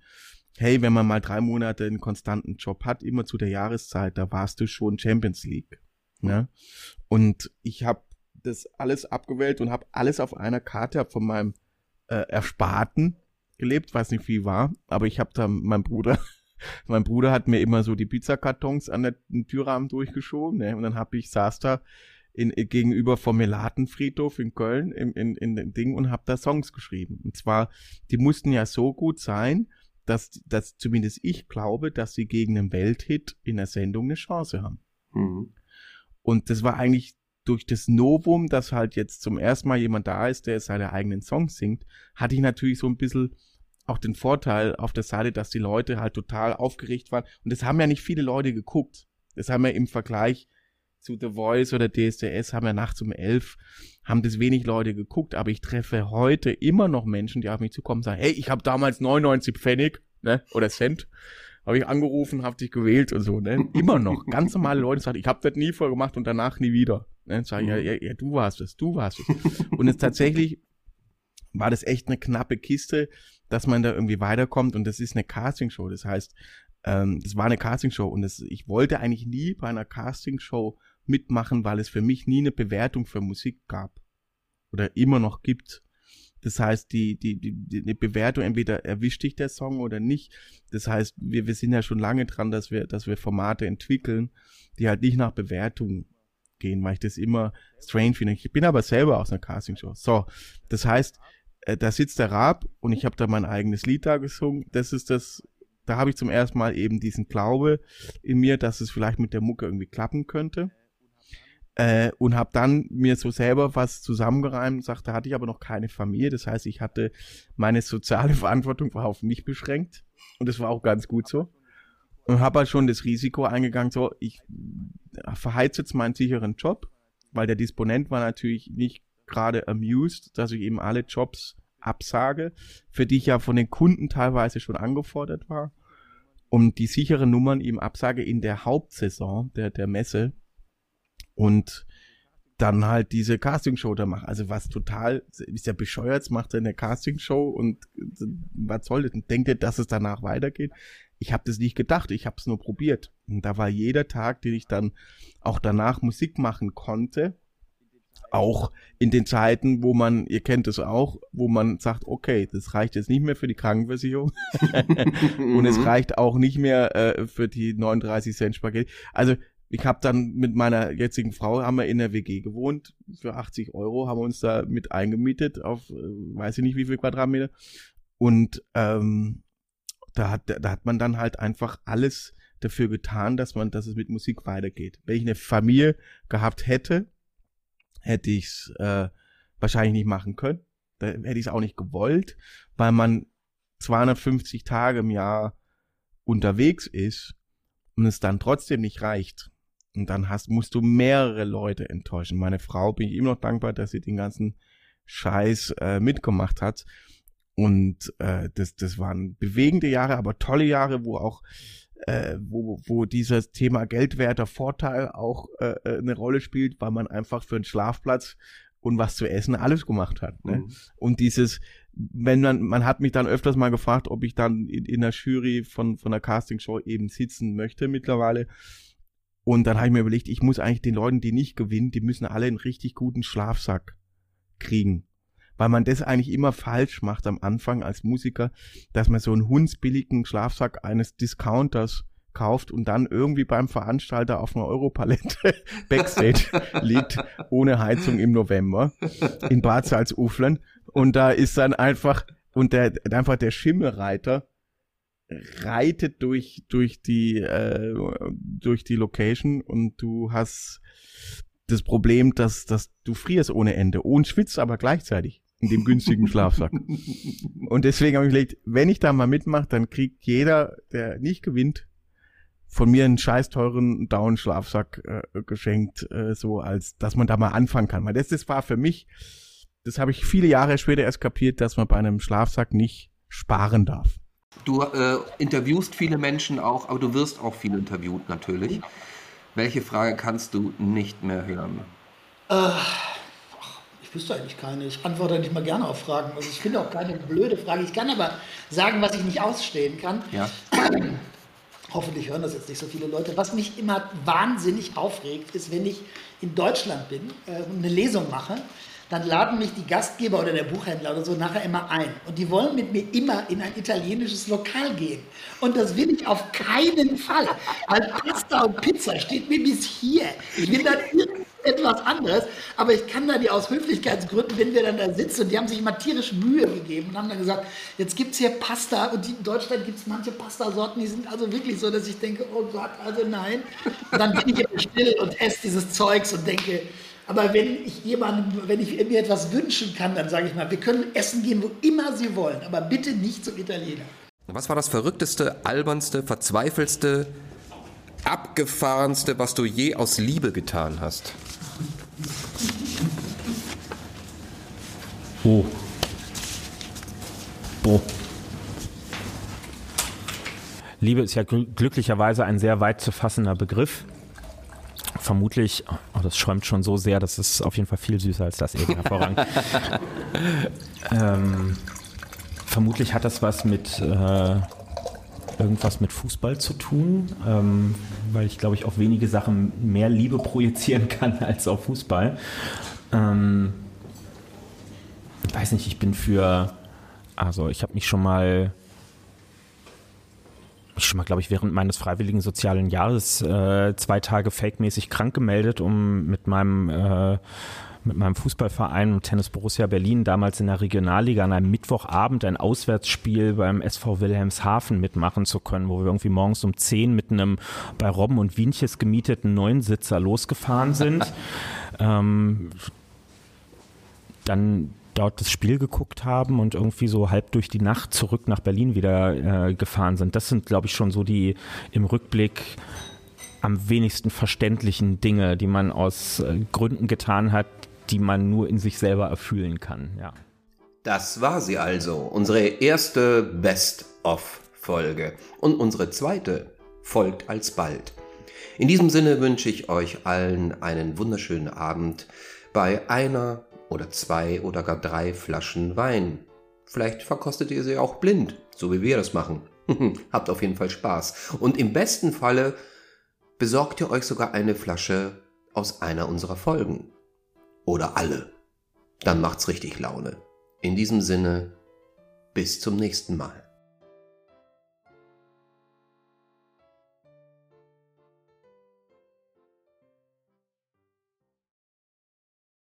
hey, wenn man mal drei Monate einen konstanten Job hat, immer zu der Jahreszeit, da warst du schon Champions League. Ne? Und ich habe das alles abgewählt und habe alles auf einer Karte hab von meinem äh, Ersparten gelebt, weiß nicht wie war, aber ich habe da mein Bruder, mein Bruder hat mir immer so die Pizzakartons an der Türrahmen durchgeschoben, ne? Und dann habe ich saß da in, gegenüber vom Melatenfriedhof in Köln in, in, in dem Ding und habe da Songs geschrieben. Und zwar, die mussten ja so gut sein, dass, dass zumindest ich glaube, dass sie gegen einen Welthit in der Sendung eine Chance haben. Mhm. Und das war eigentlich durch das Novum, dass halt jetzt zum ersten Mal jemand da ist, der seine eigenen Songs singt, hatte ich natürlich so ein bisschen auch den Vorteil auf der Seite, dass die Leute halt total aufgeregt waren. Und das haben ja nicht viele Leute geguckt. Das haben ja im Vergleich zu The Voice oder DSDS, haben ja nachts um elf, haben das wenig Leute geguckt. Aber ich treffe heute immer noch Menschen, die auf mich zukommen und sagen, hey, ich habe damals 99 Pfennig ne, oder Cent habe ich angerufen, hab dich gewählt und so, ne? Immer noch. Ganz normale Leute sagen, ich habe das nie vorher gemacht und danach nie wieder. Ne? Sag ich, ja, ja, ja, du warst es, du warst es. und es tatsächlich war das echt eine knappe Kiste, dass man da irgendwie weiterkommt und das ist eine Castingshow. Das heißt, ähm, das war eine Castingshow und das, ich wollte eigentlich nie bei einer Castingshow mitmachen, weil es für mich nie eine Bewertung für Musik gab oder immer noch gibt. Das heißt, die, die, die, die Bewertung, entweder erwischt dich der Song oder nicht. Das heißt, wir, wir sind ja schon lange dran, dass wir, dass wir Formate entwickeln, die halt nicht nach Bewertung gehen, weil ich das immer strange finde. Ich bin aber selber aus einer Castingshow. So, das heißt, äh, da sitzt der Rab und ich habe da mein eigenes Lied da gesungen. Das ist das, da habe ich zum ersten Mal eben diesen Glaube in mir, dass es vielleicht mit der Mucke irgendwie klappen könnte. Äh, und habe dann mir so selber was zusammengereimt, sagte, hatte ich aber noch keine Familie. Das heißt, ich hatte meine soziale Verantwortung auf mich beschränkt. Und das war auch ganz gut so. Und habe halt schon das Risiko eingegangen, so, ich verheize jetzt meinen sicheren Job, weil der Disponent war natürlich nicht gerade amused, dass ich eben alle Jobs absage, für die ich ja von den Kunden teilweise schon angefordert war. Und die sicheren Nummern eben absage in der Hauptsaison der, der Messe. Und dann halt diese Castingshow da mache. Also was total, ist ja bescheuert, macht er eine Castingshow und was soll das? Denkt ihr, dass es danach weitergeht? Ich habe das nicht gedacht, ich habe es nur probiert. Und da war jeder Tag, den ich dann auch danach Musik machen konnte, auch in den Zeiten, wo man, ihr kennt es auch, wo man sagt, okay, das reicht jetzt nicht mehr für die Krankenversicherung und es reicht auch nicht mehr äh, für die 39 Cent Spaghetti. Also ich habe dann mit meiner jetzigen Frau, haben wir in der WG gewohnt, für 80 Euro, haben wir uns da mit eingemietet auf, äh, weiß ich nicht wie viel Quadratmeter. Und ähm, da hat, da hat man dann halt einfach alles dafür getan, dass man, dass es mit Musik weitergeht. Wenn ich eine Familie gehabt hätte, hätte ich es äh, wahrscheinlich nicht machen können. Da hätte ich es auch nicht gewollt, weil man 250 Tage im Jahr unterwegs ist und es dann trotzdem nicht reicht. Und dann hast, musst du mehrere Leute enttäuschen. Meine Frau bin ich immer noch dankbar, dass sie den ganzen Scheiß äh, mitgemacht hat. Und äh, das, das waren bewegende Jahre, aber tolle Jahre, wo auch äh, wo, wo dieses Thema geldwerter Vorteil auch äh, äh, eine Rolle spielt, weil man einfach für einen Schlafplatz und was zu essen alles gemacht hat. Ne? Mhm. Und dieses, wenn man, man hat mich dann öfters mal gefragt, ob ich dann in, in der Jury von, von der Castingshow eben sitzen möchte mittlerweile. Und dann habe ich mir überlegt, ich muss eigentlich den Leuten, die nicht gewinnen, die müssen alle einen richtig guten Schlafsack kriegen. Weil man das eigentlich immer falsch macht am Anfang als Musiker, dass man so einen hundsbilligen Schlafsack eines Discounters kauft und dann irgendwie beim Veranstalter auf einer Europalette Backstage liegt, ohne Heizung im November in Bad Salzuflen. Und da ist dann einfach und der einfach der Schimmelreiter reitet durch durch die äh, durch die Location und du hast das Problem, dass dass du frierst ohne Ende und schwitzt aber gleichzeitig in dem günstigen Schlafsack. Und deswegen habe ich überlegt, wenn ich da mal mitmache, dann kriegt jeder, der nicht gewinnt, von mir einen scheiß teuren Down-Schlafsack äh, geschenkt, äh, so als, dass man da mal anfangen kann. Weil das, das war für mich, das habe ich viele Jahre später erst kapiert, dass man bei einem Schlafsack nicht sparen darf. Du äh, interviewst viele Menschen auch, aber du wirst auch viel interviewt natürlich. Welche Frage kannst du nicht mehr hören? Äh, ich wüsste eigentlich keine. Ich antworte nicht mal gerne auf Fragen. Also ich finde auch keine blöde Frage. Ich kann aber sagen, was ich nicht ausstehen kann. Ja. Hoffentlich hören das jetzt nicht so viele Leute. Was mich immer wahnsinnig aufregt, ist, wenn ich in Deutschland bin äh, und eine Lesung mache dann laden mich die Gastgeber oder der Buchhändler oder so nachher immer ein. Und die wollen mit mir immer in ein italienisches Lokal gehen. Und das will ich auf keinen Fall. Weil Pasta und Pizza steht mir bis hier. Ich will dann irgendetwas anderes. Aber ich kann da die aus Höflichkeitsgründen, wenn wir dann da sitzen, die haben sich immer tierisch Mühe gegeben und haben dann gesagt, jetzt gibt es hier Pasta. Und in Deutschland gibt es manche Pastasorten, die sind also wirklich so, dass ich denke, oh Gott, also nein. Und dann bin ich immer still und esse dieses Zeugs und denke, aber wenn ich jemandem, wenn ich mir etwas wünschen kann, dann sage ich mal, wir können essen gehen, wo immer Sie wollen, aber bitte nicht zum Italiener. Was war das verrückteste, albernste, verzweifelste, abgefahrenste, was du je aus Liebe getan hast? Oh. Boah. Liebe ist ja glücklicherweise ein sehr weit zu fassender Begriff vermutlich, oh, das schäumt schon so sehr, das ist auf jeden Fall viel süßer als das eben hervorragend. ähm, vermutlich hat das was mit äh, irgendwas mit Fußball zu tun, ähm, weil ich glaube ich auf wenige Sachen mehr Liebe projizieren kann als auf Fußball. Ähm, ich weiß nicht, ich bin für, also ich habe mich schon mal mich schon mal, glaube ich, während meines freiwilligen sozialen Jahres äh, zwei Tage fake-mäßig krank gemeldet, um mit meinem äh, mit meinem Fußballverein Tennis Borussia Berlin damals in der Regionalliga an einem Mittwochabend ein Auswärtsspiel beim SV Wilhelmshaven mitmachen zu können, wo wir irgendwie morgens um 10 mit einem bei Robben und Wienches gemieteten Neunsitzer losgefahren sind. ähm, dann dort das Spiel geguckt haben und irgendwie so halb durch die Nacht zurück nach Berlin wieder äh, gefahren sind. Das sind, glaube ich, schon so die im Rückblick am wenigsten verständlichen Dinge, die man aus äh, Gründen getan hat, die man nur in sich selber erfüllen kann. Ja. Das war sie also, unsere erste Best-of-Folge. Und unsere zweite folgt alsbald. In diesem Sinne wünsche ich euch allen einen wunderschönen Abend bei einer oder zwei oder gar drei Flaschen Wein. Vielleicht verkostet ihr sie auch blind, so wie wir das machen. Habt auf jeden Fall Spaß. Und im besten Falle besorgt ihr euch sogar eine Flasche aus einer unserer Folgen. Oder alle. Dann macht's richtig Laune. In diesem Sinne, bis zum nächsten Mal.